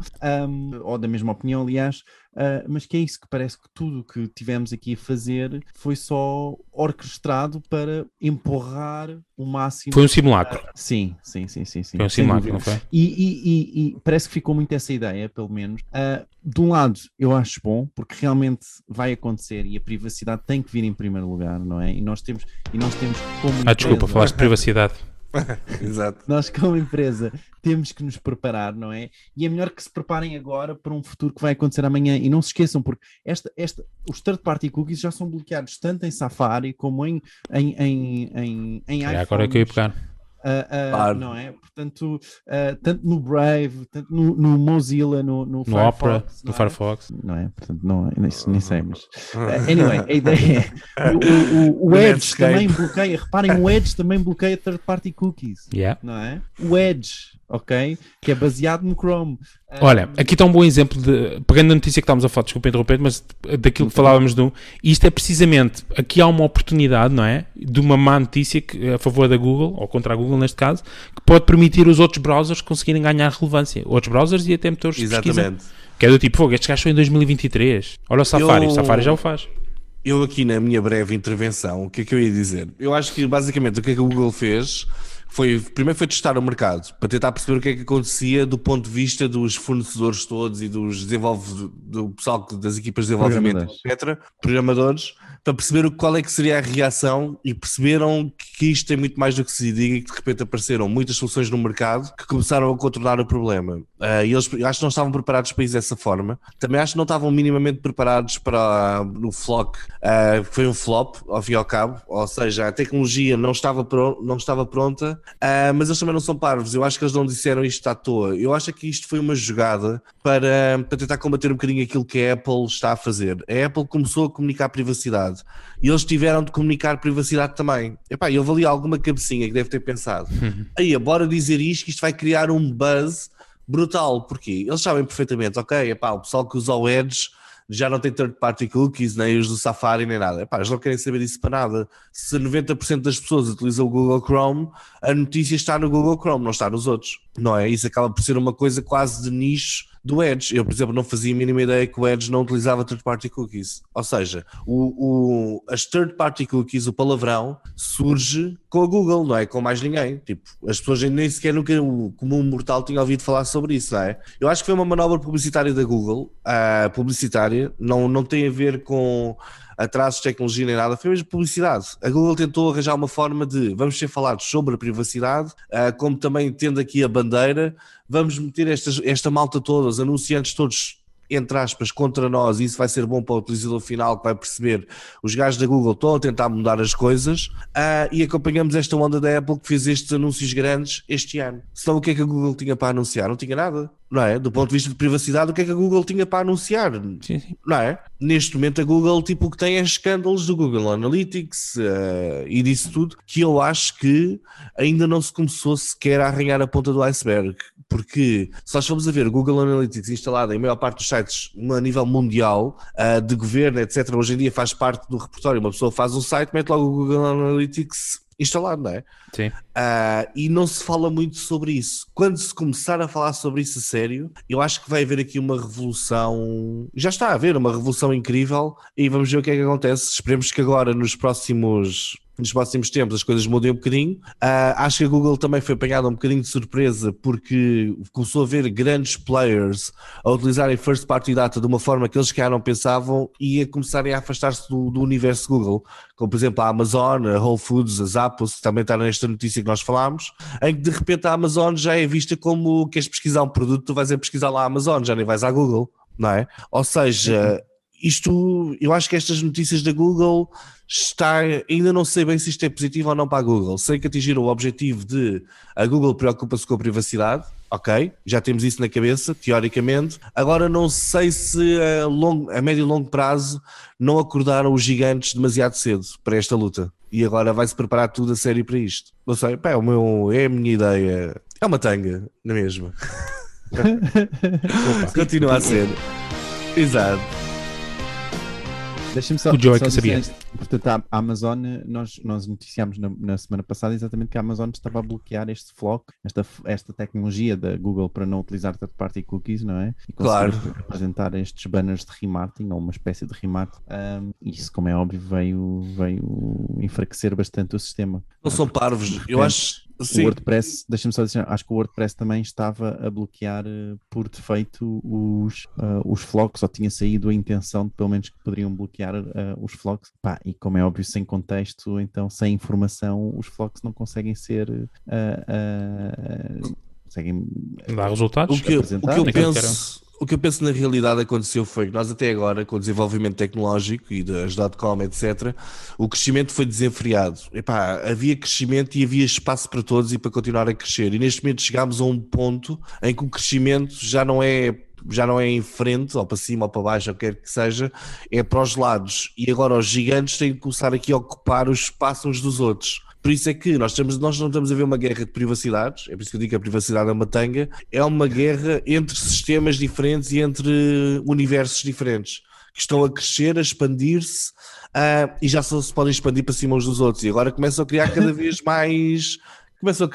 um, ou da mesma opinião, aliás, uh, mas que é isso que parece que tudo que tivemos aqui a fazer foi só orquestrado para empurrar o máximo. Foi um simulacro. Sim, sim, sim, sim. sim Foi um simulacro, não foi? E, e- e- e parece que ficou muito essa ideia, pelo menos. Ah, de um lado, eu acho bom, porque realmente vai acontecer e a privacidade tem que vir em primeiro lugar, não é? E nós temos, e nós temos como Ah, desculpa, falaste de privacidade. Exato. nós, como empresa, temos que nos preparar, não é? E é melhor que se preparem agora para um futuro que vai acontecer amanhã. E não se esqueçam, porque esta, esta, os third-party cookies já são bloqueados tanto em Safari como em, em, em, em, em É agora que eu ia pegar. Ah, ah, Claro. não é? Portanto, ah, tanto no Brave, tanto no, no Mozilla, no, no, No Opera, Firefox, no não é? Firefox. Não é? Portanto, não, nem, nem sei, mas. Uh, anyway, a ideia é. O, o, o, No Edge Netscape. também bloqueia. Reparem, o Edge também bloqueia third-party cookies. Yeah. Não é? O Edge, ok? Que é baseado no Chrome. Uh, Olha, aqui está um bom exemplo de. Pegando a notícia que estávamos a falar, desculpa interromper, mas daquilo que falávamos do. Isto é precisamente. Aqui há uma oportunidade, não é? De uma má notícia que, a favor da Google, ou contra a Google neste caso, que pode permitir os outros browsers conseguirem ganhar relevância. Outros browsers e até motores de pesquisa. Exatamente. Que é do tipo, fogo, estes gajos são em 2023. Olha o Safari, Eu- o Safari já o faz. Eu aqui na minha breve intervenção, o que é que eu ia dizer? Eu acho que basicamente o que é que o Google fez Foi, primeiro foi testar o mercado, para tentar perceber o que é que acontecia do ponto de vista dos fornecedores todos e dos desenvolvedores, do pessoal das equipas de desenvolvimento, etc., programadores, para perceber qual é que seria a reação e perceberam que isto tem muito mais do que se diga e que de repente apareceram muitas soluções no mercado que começaram a contornar o problema. Uh, e eles acho que não estavam preparados para isso dessa forma. Também acho que não estavam minimamente preparados para uh, o Flock, uh, foi um flop, ao fim e ao cabo, ou seja, a tecnologia não estava, pro, não estava pronta, uh, mas eles também não são parvos. Eu acho que eles não disseram isto à toa. Eu acho que isto foi uma jogada para, para tentar combater um bocadinho aquilo que a Apple está a fazer. A Apple começou a comunicar privacidade e eles tiveram de comunicar privacidade também. Epá, eu ali alguma cabecinha que deve ter pensado. Aí, bora dizer isto, que isto vai criar um buzz brutal. Porquê? Eles sabem perfeitamente, ok, epá, o pessoal que usa o Edge já não tem third party cookies, nem os do Safari, nem nada. Epá, eles não querem saber disso para nada. Se 90% das pessoas utilizam o Google Chrome, a notícia está no Google Chrome, não está nos outros. Não é? Isso acaba por ser uma coisa quase de nicho do Edge. Eu, por exemplo, não fazia a mínima ideia que o Edge não utilizava third-party cookies. Ou seja, o, o, as third-party cookies, o palavrão, surge com a Google, não é? Com mais ninguém. Tipo, as pessoas nem sequer nunca, o comum mortal, tinha ouvido falar sobre isso, não é? Eu acho que foi uma manobra publicitária da Google, uh, publicitária, não, não tem a ver com atrasos de tecnologia nem nada, foi mesmo publicidade. A Google tentou arranjar uma forma de vamos ser falados sobre a privacidade, uh, como também tendo aqui a bandeira, vamos meter estas, esta malta toda, os anunciantes todos entre aspas, contra nós, e isso vai ser bom para o utilizador final que vai perceber. Os gajos da Google estão a tentar mudar as coisas uh, e acompanhamos esta onda da Apple que fez estes anúncios grandes este ano. Senão o que é que a Google tinha para anunciar? Não tinha nada não é? Do ponto de vista de privacidade, o que é que a Google tinha para anunciar? Sim, sim. Não é? Neste momento a Google, tipo, o que tem é escândalos do Google Analytics uh, e disso tudo, que eu acho que ainda não se começou sequer a arranhar a ponta do iceberg. Porque se nós formos a ver Google Analytics instalado em maior parte dos sites a nível mundial, uh, de governo, etc., hoje em dia faz parte do repertório. Uma pessoa faz um site, mete logo o Google Analytics instalado, não é? Sim. Uh, e não se fala muito sobre isso. Quando se começar a falar sobre isso a sério, eu acho que vai haver aqui uma revolução. Já está a haver uma revolução incrível e vamos ver o que é que acontece. Esperemos que agora, nos próximos nos próximos tempos as coisas mudem um bocadinho. Uh, acho que a Google também foi apanhada um bocadinho de surpresa porque começou a ver grandes players a utilizarem first party data de uma forma que eles cá não pensavam e a começarem a afastar-se do, do, universo Google, como por exemplo a Amazon, a Whole Foods, a Zappos, que também está nesta notícia que nós falámos, em que de repente a Amazon já é vista como queres pesquisar um produto, tu vais a pesquisar lá a Amazon, já nem vais à Google, não é? Ou seja, isto, eu acho que estas notícias da Google está, ainda não sei bem se isto é positivo ou não para a Google. Sei que atingiram o objetivo de a Google preocupa-se com a privacidade, ok, já temos isso na cabeça, teoricamente. Agora não sei se a, longo, a médio e longo prazo não acordaram os gigantes demasiado cedo para esta luta. E agora vai-se preparar tudo a sério para isto. Não sei, pá, é, o meu, é a minha ideia. É uma tanga, na mesma. Continua a ser. Exato. Deixa-me só, o Joe só que sabia. portanto, a Amazon, nós, nós noticiámos na, na, semana passada exatamente que a Amazon estava a bloquear este flock, esta, esta tecnologia da Google para não utilizar third-party cookies, não é? E claro. apresentar estes banners de remarketing ou uma espécie de remarketing. Um, isso, como é óbvio, veio, veio enfraquecer bastante o sistema. Não são parvos, eu acho Sim. O WordPress, deixa-me só dizer, acho que o WordPress também estava a bloquear uh, por defeito os, uh, os flocks, ou tinha saído a intenção de pelo menos que poderiam bloquear uh, os flocks. Pá, e como é óbvio, sem contexto, então sem informação, os flocks não conseguem ser. conseguem dar resultados. O que, o que eu penso o que eu penso na realidade aconteceu foi que nós até agora, com o desenvolvimento tecnológico e das dot-com, etc., o crescimento foi desenfreado. Epá, havia crescimento e havia espaço para todos e para continuar a crescer. E neste momento chegámos a um ponto em que o crescimento já não é já não é em frente, ou para cima ou para baixo, ou quer que seja, é para os lados. E agora os gigantes têm que começar aqui a ocupar os espaços uns dos outros. Por isso é que nós, estamos, nós não estamos a ver uma guerra de privacidades, é por isso que eu digo que a privacidade é uma tanga, é uma guerra entre sistemas diferentes e entre universos diferentes que estão a crescer, a expandir-se uh, e já só se podem expandir para cima uns dos outros. E agora começam a criar cada vez mais. começam a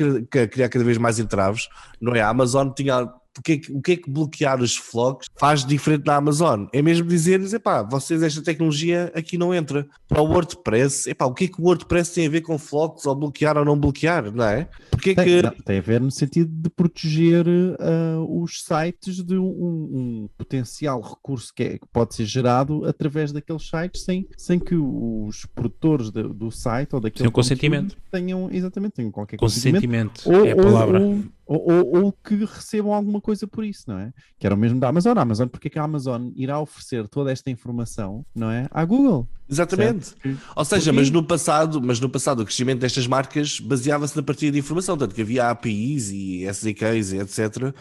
criar cada vez mais entraves, não é? A Amazon tinha o que, é que, o que é que bloquear os flocos faz diferente na Amazon? É mesmo dizer-lhes, epá, vocês esta tecnologia aqui não entra. Para o WordPress, epá, o que é que o WordPress tem a ver com flocos ou bloquear ou não bloquear, não é? Porque tem, que... não, tem a ver no sentido de proteger uh, os sites de um, um, potencial recurso que, é, que, pode ser gerado através daqueles sites sem, sem que os produtores de, do site ou daquele Sem consentimento. tenham, exatamente, tenham qualquer consentimento. consentimento. Ou, é a palavra. Ou, ou, ou, ou, que recebam alguma coisa por isso, não é? Que era o mesmo da Amazon. A Amazon, porque é que a Amazon irá oferecer toda esta informação, não é? À Google. Exatamente. Certo? Ou seja, mas no passado, mas no passado o crescimento destas marcas baseava-se na partilha de informação, tanto que havia APIs e SDKs e etc,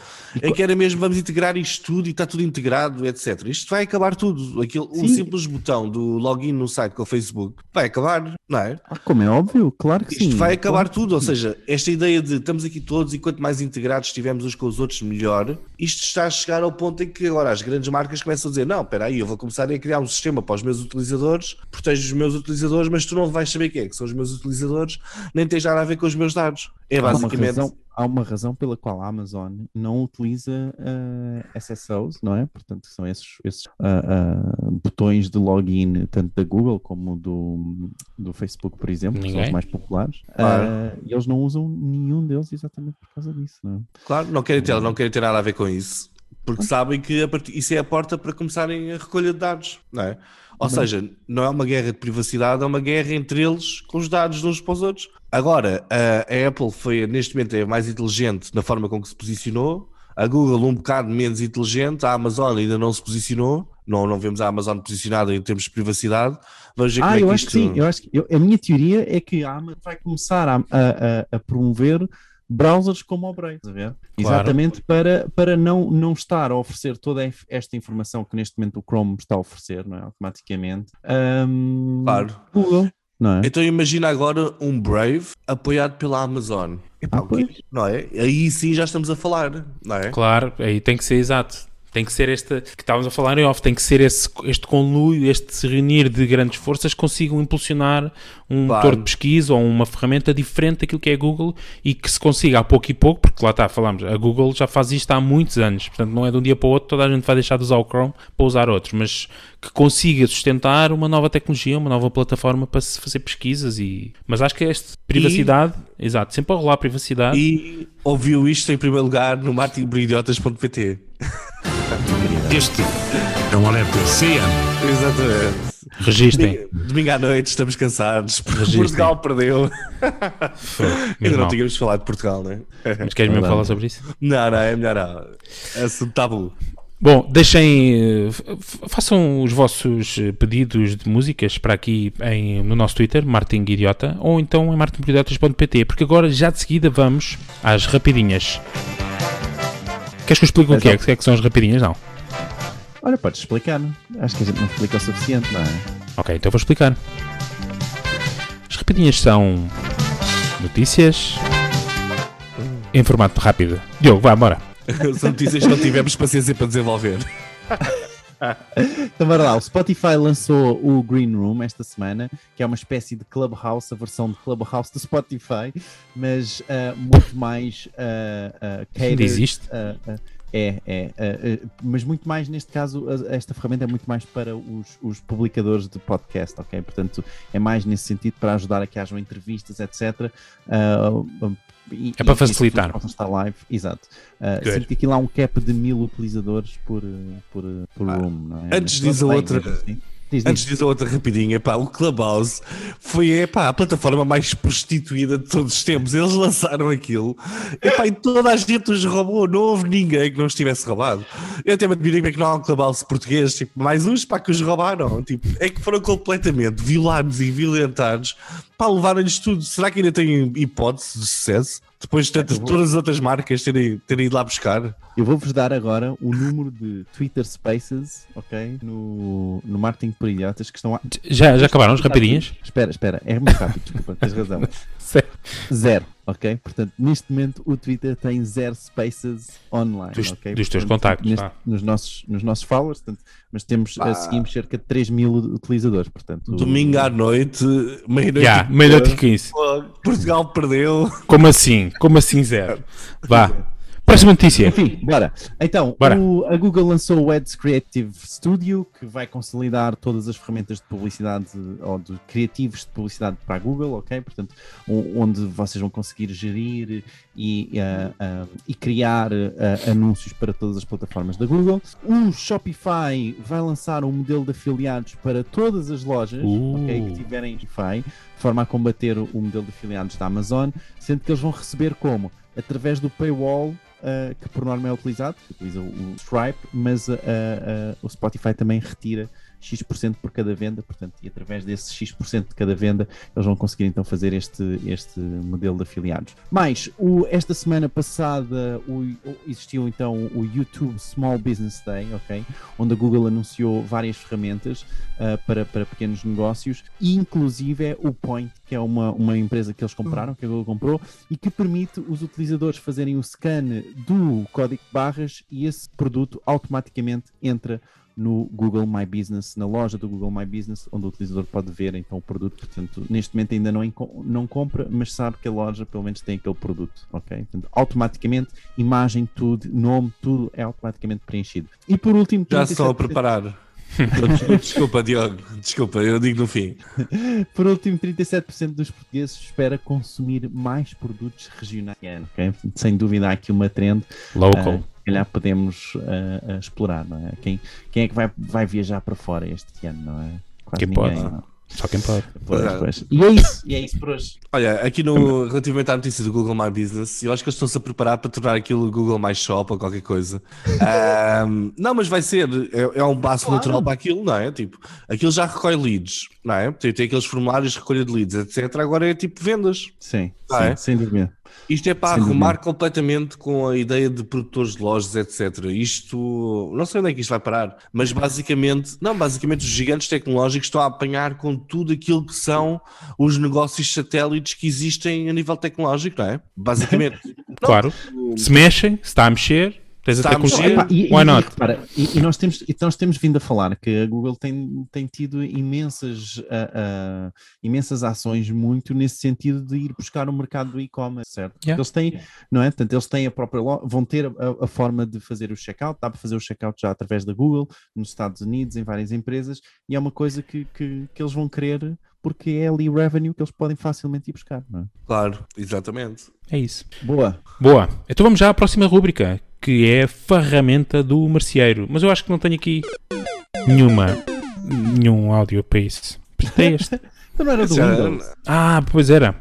e em que era mesmo vamos integrar isto tudo e está tudo integrado, etc. Isto vai acabar tudo. Aquilo, um simples botão do login no site com o Facebook vai acabar, não é? Ah, como é óbvio, claro que Isto sim. Isto vai acabar tudo, ou seja, esta ideia de estamos aqui todos e quanto mais integrados estivermos uns com os outros, melhor. Isto está a chegar ao ponto em que agora as grandes marcas começam a dizer: não, espera aí, eu vou começar a criar um sistema para os meus utilizadores, protejo os meus utilizadores, mas tu não vais saber quem é que são os meus utilizadores, nem tens nada a ver com os meus dados. É basicamente. Há uma razão, pela qual a Amazon não utiliza uh, SSOs, não é? Portanto, são esses, esses uh, uh, botões de login, tanto da Google como do, do Facebook, por exemplo, Ninguém. que são os mais populares. Claro. e eles não usam nenhum deles exatamente por causa disso, não é? Claro, não querem ter, não querem ter nada a ver com isso. Porque sabem que isso é a porta para começarem a recolha de dados, não é? Ou não. seja, não é uma guerra de privacidade, é uma guerra entre eles com os dados de uns para os outros. Agora, a, a Apple foi, neste momento, é mais inteligente na forma com que se posicionou, a Google um bocado menos inteligente, a Amazon ainda não se posicionou, não, não vemos a Amazon posicionada em termos de privacidade. Vamos ver ah, como é eu que acho isto... que sim, eu acho que eu, a minha teoria é que a Amazon vai começar a, a, a promover browsers como o Brave, claro. exatamente para, para não, não estar a oferecer toda esta informação que neste momento o Chrome está a oferecer, não é? automaticamente. Um, claro. Google. Não é? Então imagina agora um Brave apoiado pela Amazon. Epá, Ah, pois. não é? Aí sim já estamos a falar, não é? Claro, aí tem que ser exato. Tem que ser esta que estávamos a falar em off, tem que ser esse, este conluio, este se reunir de grandes forças consigam impulsionar um Claro. motor de pesquisa ou uma ferramenta diferente daquilo que é a Google e que se consiga a pouco e pouco, porque lá está, falamos, a Google já faz isto há muitos anos, portanto não é de um dia para o outro, toda a gente vai deixar de usar o Chrome para usar outros, mas que consiga sustentar uma nova tecnologia, uma nova plataforma para se fazer pesquisas e... Mas acho que este privacidade, exato, sempre a rolar privacidade. E ouviu isto em primeiro lugar no martinbridiotas.pt. Este é um alerta CM. Exatamente. Registrem. Domingo, à noite, estamos cansados. Registrem. Portugal perdeu. Ainda Mesmo não tínhamos falado de Portugal, não é? Mas queres mesmo falar sobre isso? Não, não, é melhor não. Assunto tabu. Bom, deixem, eh, façam os vossos pedidos de músicas para aqui em- no nosso Twitter, Martin Idiota, ou então em martinidiotas.pt, porque agora já de seguida vamos às rapidinhas. Queres que eu explique o que é? O que é que são as rapidinhas? Não. Olha, podes explicar. não? Acho que a gente não explica o suficiente, não é? Ok, então vou explicar. As rapidinhas são notícias em formato rápido. Diogo, vá, bora. São notícias que não tivemos paciência para desenvolver. Então, bora lá. O Spotify lançou o Green Room esta semana, que é uma espécie de Clubhouse, a versão de Clubhouse do Spotify, mas ah, muito mais uh, Ainda catered. existe? ah, é, é, mas muito mais neste caso, esta ferramenta é muito mais para os, os publicadores de podcast, ok? Portanto, é mais nesse sentido para ajudar a que hajam entrevistas, etc. E- É para facilitar. possam estar live, exato. Good. sendo que aquilo há um cap de mil utilizadores por, por, por Ah, room, não é? antes Mas diz a outra- assim. Diz, Antes diz. diz outra rapidinha, pá, o Clubhouse foi epá, a plataforma mais prostituída de todos os tempos. Eles lançaram aquilo epá, e toda a gente os roubou. Não houve ninguém que não estivesse roubado. Eu até me como é que não há um Clubhouse português, tipo, mais uns para que os roubaram. Tipo, é que foram completamente violados e violentados. Pá, levaram-lhes tudo. Será que ainda têm hipótese de sucesso? Depois de tantas, todas as outras marcas terem, terem ido lá buscar. Eu vou-vos dar agora o número de Twitter Spaces, ok? No, no Marketing por Idiotas que estão a... Já, já acabaram as rapidinhas? Espera, espera, é muito rápido, desculpa, tens razão. Zero, ok? Portanto, neste momento o Twitter tem zero Spaces online, Dos- ok? dos teus Portanto, contactos, neste- nos, nossos, nos nossos followers, portanto, mas temos, Pá. a seguimos cerca de 3 mil utilizadores, portanto... Domingo à noite, meia-noite. E meia-noite e pouco, 15. Portugal perdeu. Como assim? Como assim zero? Vá. Próxima notícia. Enfim, bora. Então, Bora. o- a Google lançou o Ads Creative Studio, que vai consolidar todas as ferramentas de publicidade ou de criativos de publicidade para a Google, ok? Portanto, onde vocês vão conseguir gerir e, ah, ah, e criar ah, anúncios para todas as plataformas da Google. O Shopify vai lançar um modelo de afiliados para todas as lojas Uh. ok, que tiverem Shopify, de forma a combater o modelo de afiliados da Amazon, sendo que eles vão receber como? Através do paywall uh, que por norma é utilizado, utiliza o, o Stripe, mas uh, uh, o Spotify também retira X% por cada venda, portanto, e através desse X% de cada venda, eles vão conseguir então fazer este, este modelo de afiliados. Mais, o, esta semana passada o, existiu então o YouTube Small Business Day, ok? Onde a Google anunciou várias ferramentas uh, para, para pequenos negócios, inclusive é o Point, que é uma, uma empresa que eles compraram, que a Google comprou, e que permite os utilizadores fazerem o scan do código de barras e esse produto automaticamente entra no Google My Business, na loja do Google My Business, onde o utilizador pode ver então o produto. Portanto, neste momento ainda não, não compra, mas sabe que a loja pelo menos tem aquele produto, ok? Portanto, automaticamente, imagem, tudo, nome, tudo é automaticamente preenchido. E por último, Já estão a 37% preparar. Desculpa, Diogo. Desculpa, eu digo no fim. Por último, 37% dos portugueses espera consumir mais produtos regionais. ok? Sem dúvida há aqui uma trend. Local. se calhar podemos ah, ah, explorar, não é? Quem, quem é que vai, vai viajar para fora este ano, não é? Quase Quem ninguém, pode. não. Só quem pode. Pois, Pois é. pois. E é isso, e é isso por hoje. Olha, aqui no, relativamente à notícia do Google My Business, eu acho que eles estão-se a preparar para tornar aquilo Google My Shop ou qualquer coisa. Ahm, não, mas vai ser, é, é um passo natural para aquilo, não é? Tipo, aquilo já recolhe leads, não é? Tem, tem aqueles formulários de recolha de leads, etc. Agora é tipo vendas. Sim, Ah, sim é? sem dúvida. Isto é para Sem arrumar dúvida. completamente com a ideia de produtores de lojas, etc. Isto, não sei onde é que isto vai parar, mas basicamente, não, basicamente os gigantes tecnológicos estão a apanhar com tudo aquilo que são os negócios satélites que existem a nível tecnológico, não é? Basicamente. Claro. Se mexem, se está a mexer, tens. Epá, e, why e- not? e repara, e- e nós, temos, e nós temos vindo a falar que a Google tem, tem tido imensas, ah, ah, imensas ações muito nesse sentido de ir buscar o mercado do e-commerce, certo? Yeah. Eles têm, não é? Portanto, eles têm a própria vão ter a, a forma de fazer o checkout, dá para fazer o checkout já através da Google, nos Estados Unidos, em várias empresas, e é uma coisa que, que, que eles vão querer porque é ali revenue que eles podem facilmente ir buscar, não é? Claro, exatamente. É isso. Boa. Boa. Então vamos já à próxima rúbrica, que é a ferramenta do merceeiro. Mas eu acho que não tenho aqui nenhuma, nenhum áudio para isso. É este. Não era do Windows. Ah, pois era.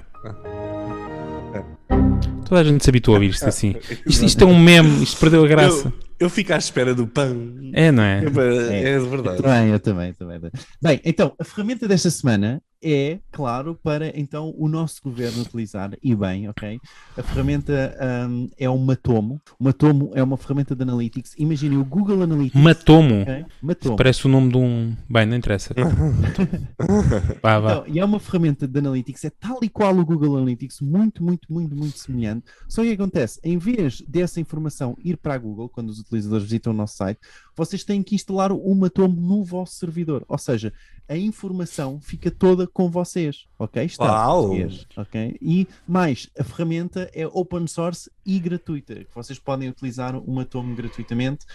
Toda a gente se habituou a ouvir isto assim. Isto, isto é um meme, isto perdeu a graça. Eu, eu fico à espera do pão. É, não é? É, é Eu verdade. também, eu também, eu também. Bem, então, a ferramenta desta semana é, claro, para então o nosso governo utilizar, e bem, ok? A ferramenta hum, é o Matomo. O Matomo é uma ferramenta de Analytics. Imaginem o Google Analytics. Matomo. ok? Matomo. Parece o nome de um. Bem, não interessa. Vá, vá. Então, e é uma ferramenta de Analytics, é tal e qual o Google Analytics, muito, muito, muito, muito semelhante. Só que acontece? Em vez dessa informação ir para a Google, quando os utilizadores visitam o nosso site, vocês têm que instalar o Matomo no vosso servidor. Ou seja, a informação fica toda com vocês, ok? Está Uau! português, ok? E mais, a ferramenta é open source e gratuita, vocês podem utilizar o Matomo gratuitamente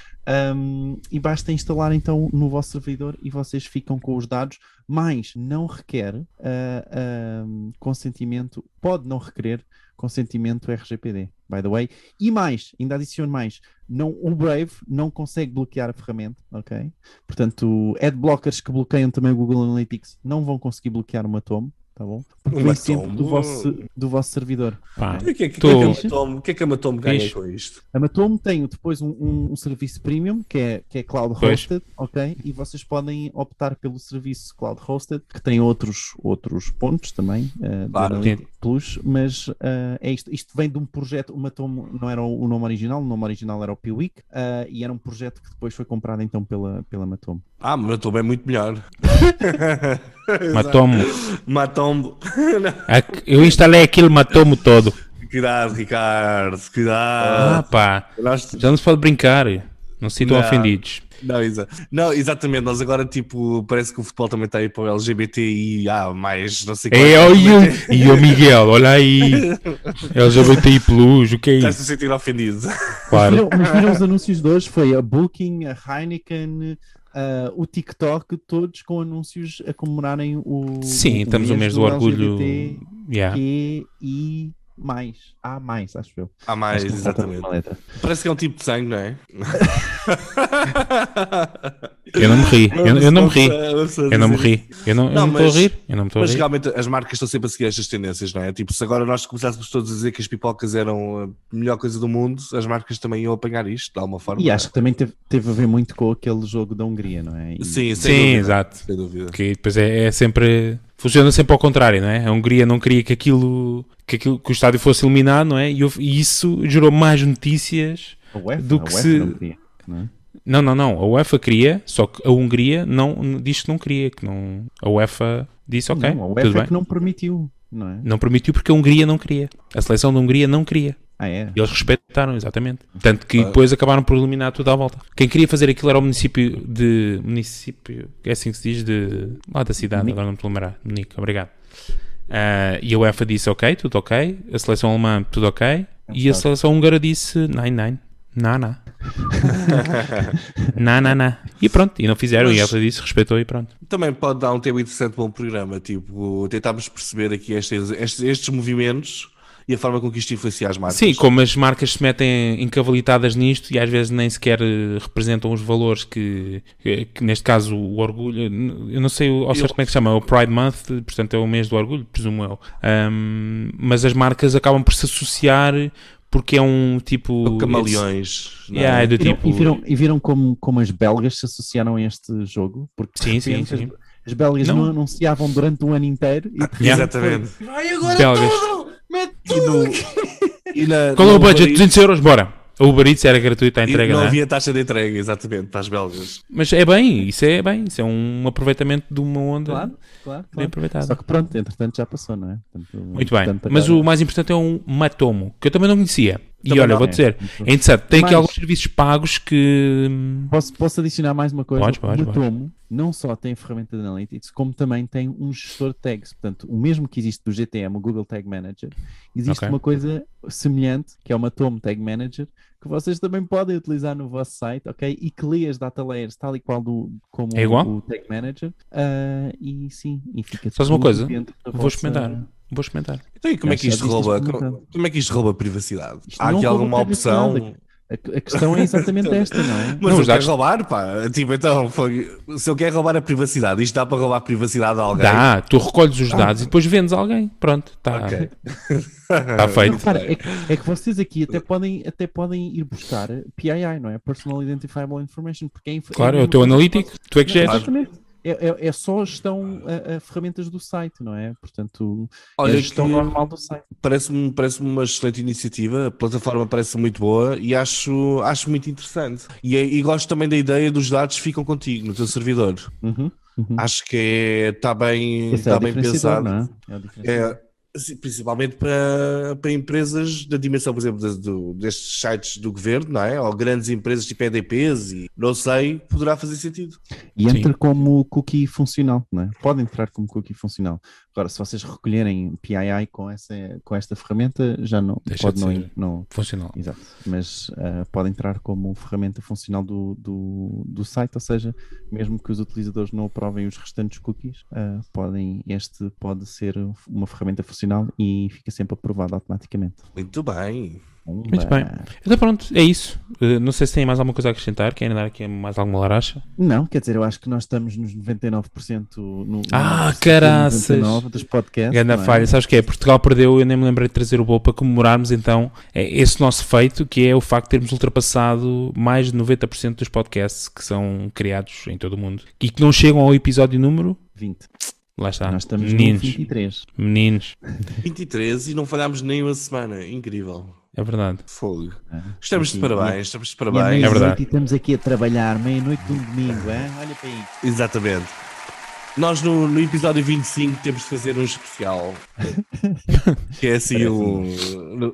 um, e basta instalar então no vosso servidor e vocês ficam com os dados, mas não requer ah, um, consentimento, pode não requerer consentimento RGPD, by the way. E mais, ainda adiciono mais, não, o Brave não consegue bloquear a ferramenta, ok? Portanto, adblockers que bloqueiam também o Google Analytics não vão conseguir bloquear o Matomo, tá bom? Porque O vem sempre Matomo? do vosso, do vosso servidor. Pá. O que é que, Tô- o que, é que a Matomo- o que é que a Matomo ganha Diz. com isto? A Matomo tem depois um, um- um serviço premium que é, que é cloud Pois. hosted, ok? E vocês podem optar pelo serviço cloud hosted, que tem outros, outros pontos também, uh, Claro. Plus, mas uh, é isto. Isto vem de um projeto, o Matomo não era o, o nome original, o nome original era o Piwik, uh, e era um projeto que depois foi comprado então pela, pela Matomo. Ah, mas Matomo é muito melhor. Matou-me. Matombo. Ac- Eu instalei aquilo, matou-me todo. Cuidado, Ricardo, Ah, cuidado. pá. Nós- Já não se pode brincar. Não se sintam Não. ofendidos. Não, exa não, exatamente. Nós agora, tipo, parece que o futebol também está aí para o LGBTI, mais não sei É, olha, e o Miguel, olha aí. LGBTI Plus, o que é Estás-te a isso? sentir ofendido. Claro. Mas viram os anúncios de hoje? Foi a Booking, a Heineken, ah, o TikTok, todos com anúncios a comemorarem o. Sim, estamos no mês do orgulho. LGBT, Yeah. Q e mais. Há mais, acho eu. Há mais, exatamente. Parece que é um tipo de sangue, não é? Eu não me ri. Eu, eu não me ri. Eu não me ri. Eu não, estou a mas- rir. Eu não me estou a Mas rir. realmente as marcas estão sempre a seguir estas tendências, não é? Tipo, se agora nós começássemos todos a dizer que as pipocas eram a melhor coisa do mundo, as marcas também iam apanhar isto, de alguma forma. E é? acho que também teve, teve a ver muito com aquele jogo da Hungria, não é? E- Sim, sem Sim, dúvida. exato. Sem dúvida. Porque depois é, é sempre. Funciona sempre ao contrário, não é? A Hungria não queria que aquilo. Que, aquilo, que o estádio fosse eliminado, não é? E, houve- e isso gerou mais notícias. UEFA, do que se- não queria, não é? Não, não, não. A UEFA queria, só que a Hungria não, diz que não queria. Que não, a UEFA disse ok, Não, a tudo UEFA é bem. que não permitiu, não é? Não permitiu porque a Hungria não queria. A seleção da Hungria não queria. Ah, é? E eles respeitaram, exatamente. Tanto que depois acabaram por eliminar tudo à volta. Quem queria fazer aquilo era o município de. Município. É assim que se diz? De. Lá da cidade, agora não me a lembrar. Munique, obrigado. Ah, e a UEFA disse ok, tudo ok. A seleção alemã, tudo ok. E a certo. seleção húngara disse nine, nine. Não, não. não, não, não. E pronto, e não fizeram. E Mas- UEFA disse, respeitou e pronto. Também pode dar um tema interessante para um programa, tipo, tentarmos perceber aqui estes, estes, estes movimentos e a forma com que isto influencia as marcas. Sim, como as marcas se metem encavalitadas nisto e às vezes nem sequer eh, representam os valores que, que, que neste caso, o orgulho, eu não sei ao certo como é que se chama, o Pride Month, portanto é o mês do orgulho, presumo eu. Ahm, mas as marcas acabam por se associar porque é um tipo. Camaleões. não é? Yeah, é do Viram- tipo. e viram, e viram como, como as belgas se associaram a este jogo? Porque Sim, sim, sim. As, as belgas Não. não. anunciavam durante o ano inteiro e Yeah. Exatamente. Belgas. E, no, e na, Qual é o budget? Uber Eats- 200 euros? Bora! A Uber Eats era gratuita a e entrega, não não é? havia taxa de entrega, exatamente, para as belgas. Mas é bem, isso é bem, isso é um aproveitamento de uma onda Claro, claro, bem claro. aproveitada. Só que pronto, entretanto já passou, não é? Portanto, Muito bem, portanto, mas agora- o mais importante é um Matomo, que eu também não conhecia. E Também olha, não. vou dizer, é interessante, tem aqui Mais. alguns serviços pagos que. hum, Posso, posso adicionar mais uma coisa? Podes, podes, o Matomo não só tem ferramenta de Analytics, como também tem um gestor de tags. Portanto, o mesmo que existe do GTM, o Google Tag Manager, existe Ok. uma coisa semelhante, que é o Matomo Tag Manager, que vocês também podem utilizar no vosso site, ok? E que lê as data layers tal e qual do, como É igual? o Tag Manager. ah, e sim, e fica Sabes uma coisa? Vou vossa- experimentar. Vou experimentar. Então, e como é que isto rouba? Como, como é que isto rouba privacidade? Isto Há aqui alguma opção? A, questão é exatamente esta, não é? Mas Não, eu dados- roubar, pá. Tipo, então, foi- se eu quero roubar a privacidade, isto dá para roubar a privacidade a alguém? Dá, tu recolhes os dados e depois vendes a alguém. Pronto, está Ok. tá feito. Repara, é, que, é que vocês aqui até podem, até podem ir buscar PII, não é? Personal Identifiable Information, porque é inf- Claro, é o uma teu analítico, tu é que geres. Exatamente. É, é, é só a gestão a, a ferramentas do site, não é? Portanto, é Olha, a gestão normal do site. parece-me parece uma excelente iniciativa, a plataforma parece muito boa e acho, acho muito interessante. E, é- e gosto também da ideia dos dados ficam contigo, no teu servidor. Uhum, uhum. Acho que é- está bem, Esse é está o bem pensado. é? É principalmente para, para empresas da dimensão, por exemplo, de- do- destes sites do governo, não é? Ou grandes empresas tipo EDPs e não sei, poderá fazer sentido. E Sim. entra como cookie funcional, não é? Pode entrar como cookie funcional. Agora, se vocês recolherem PII com, essa, com esta ferramenta, já não Deixa pode de não, não, Funcional. Exato, mas ah, pode entrar como ferramenta funcional do, do, do site, ou seja, mesmo que os utilizadores não aprovem os restantes cookies, ah, podem, este pode ser uma ferramenta funcional e fica sempre aprovado automaticamente. Muito bem. Muito bem. Então pronto, é isso. Uh, não sei se tem mais alguma coisa a acrescentar. Querem dar aqui mais alguma laracha? Não, quer dizer, eu acho que nós estamos nos 99% no, no Ah, 99% caraças! 99 dos podcasts. Grande não é? falha. Sabes o que é? Portugal perdeu, eu nem me lembrei de trazer o bolo para comemorarmos então é esse nosso feito, que é o facto de termos ultrapassado mais de 90% dos podcasts que são criados em todo o mundo e que não chegam ao episódio número. 20. Lá está. nós estamos meninos. no 23. Meninos. 23 e não falhámos nem uma semana. Incrível. É verdade. Fogo. Ah, Estamos de aqui, parabéns, estamos de parabéns. É verdade. E estamos aqui a trabalhar, meia-noite de um domingo, hein? olha para aí. Exatamente. Nós no, no episódio 25 temos de fazer um especial. que é assim o.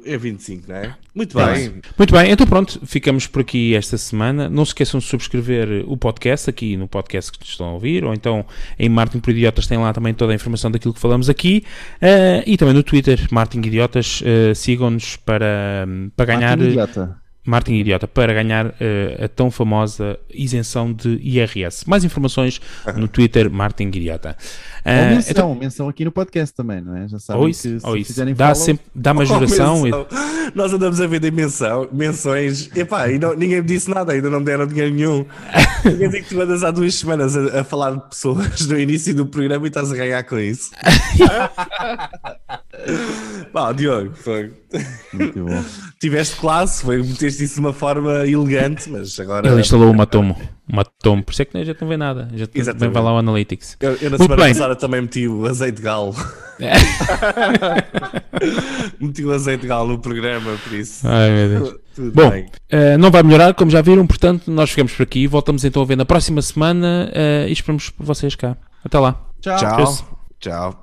É 25, não é? Muito bem. Muito bem, então pronto, ficamos por aqui esta semana. Não se esqueçam de subscrever o podcast aqui no podcast que estão a ouvir, ou então em Martin por Idiotas tem lá também toda a informação daquilo que falamos aqui. Eh, e também no Twitter, Martin Idiotas, eh, sigam-nos para, para ganhar. Martin idiota. Martin Idiota para ganhar eh, a tão famosa isenção de IRS. Mais informações no Twitter Martin Idiota. Ou Ah, menção, então, menção aqui no podcast também, não é? Já sabem ou que isso, se ou isso. fizerem Dá, follow, sempre, dá uma Oh, juração. e-. Nós andamos a vender menção, menções. Epá, e não- ninguém me disse nada, ainda não me deram dinheiro nenhum. Quer dizer que tu andas há duas semanas a, a falar de pessoas no início do programa e estás a ganhar com isso. Pá, Diogo, foi. Muito bom. tiveste classe, foi meteste isso de uma forma elegante, mas agora. Ele instalou uma tomo. Uma tomo. Por isso é que a gente não vê nada. A gente Exatamente. também vai lá o Analytics. Eu, eu na Muito semana bem. passada também meti o azeite de galo. meti o azeite de galo no programa, por isso. Ai, meu Deus. Tudo Bom, bem. eh, não vai melhorar, como já viram, portanto, nós ficamos por aqui. Voltamos então a ver na próxima semana eh, e esperamos por vocês cá. Até lá. Tchau. Tchau. Tchau.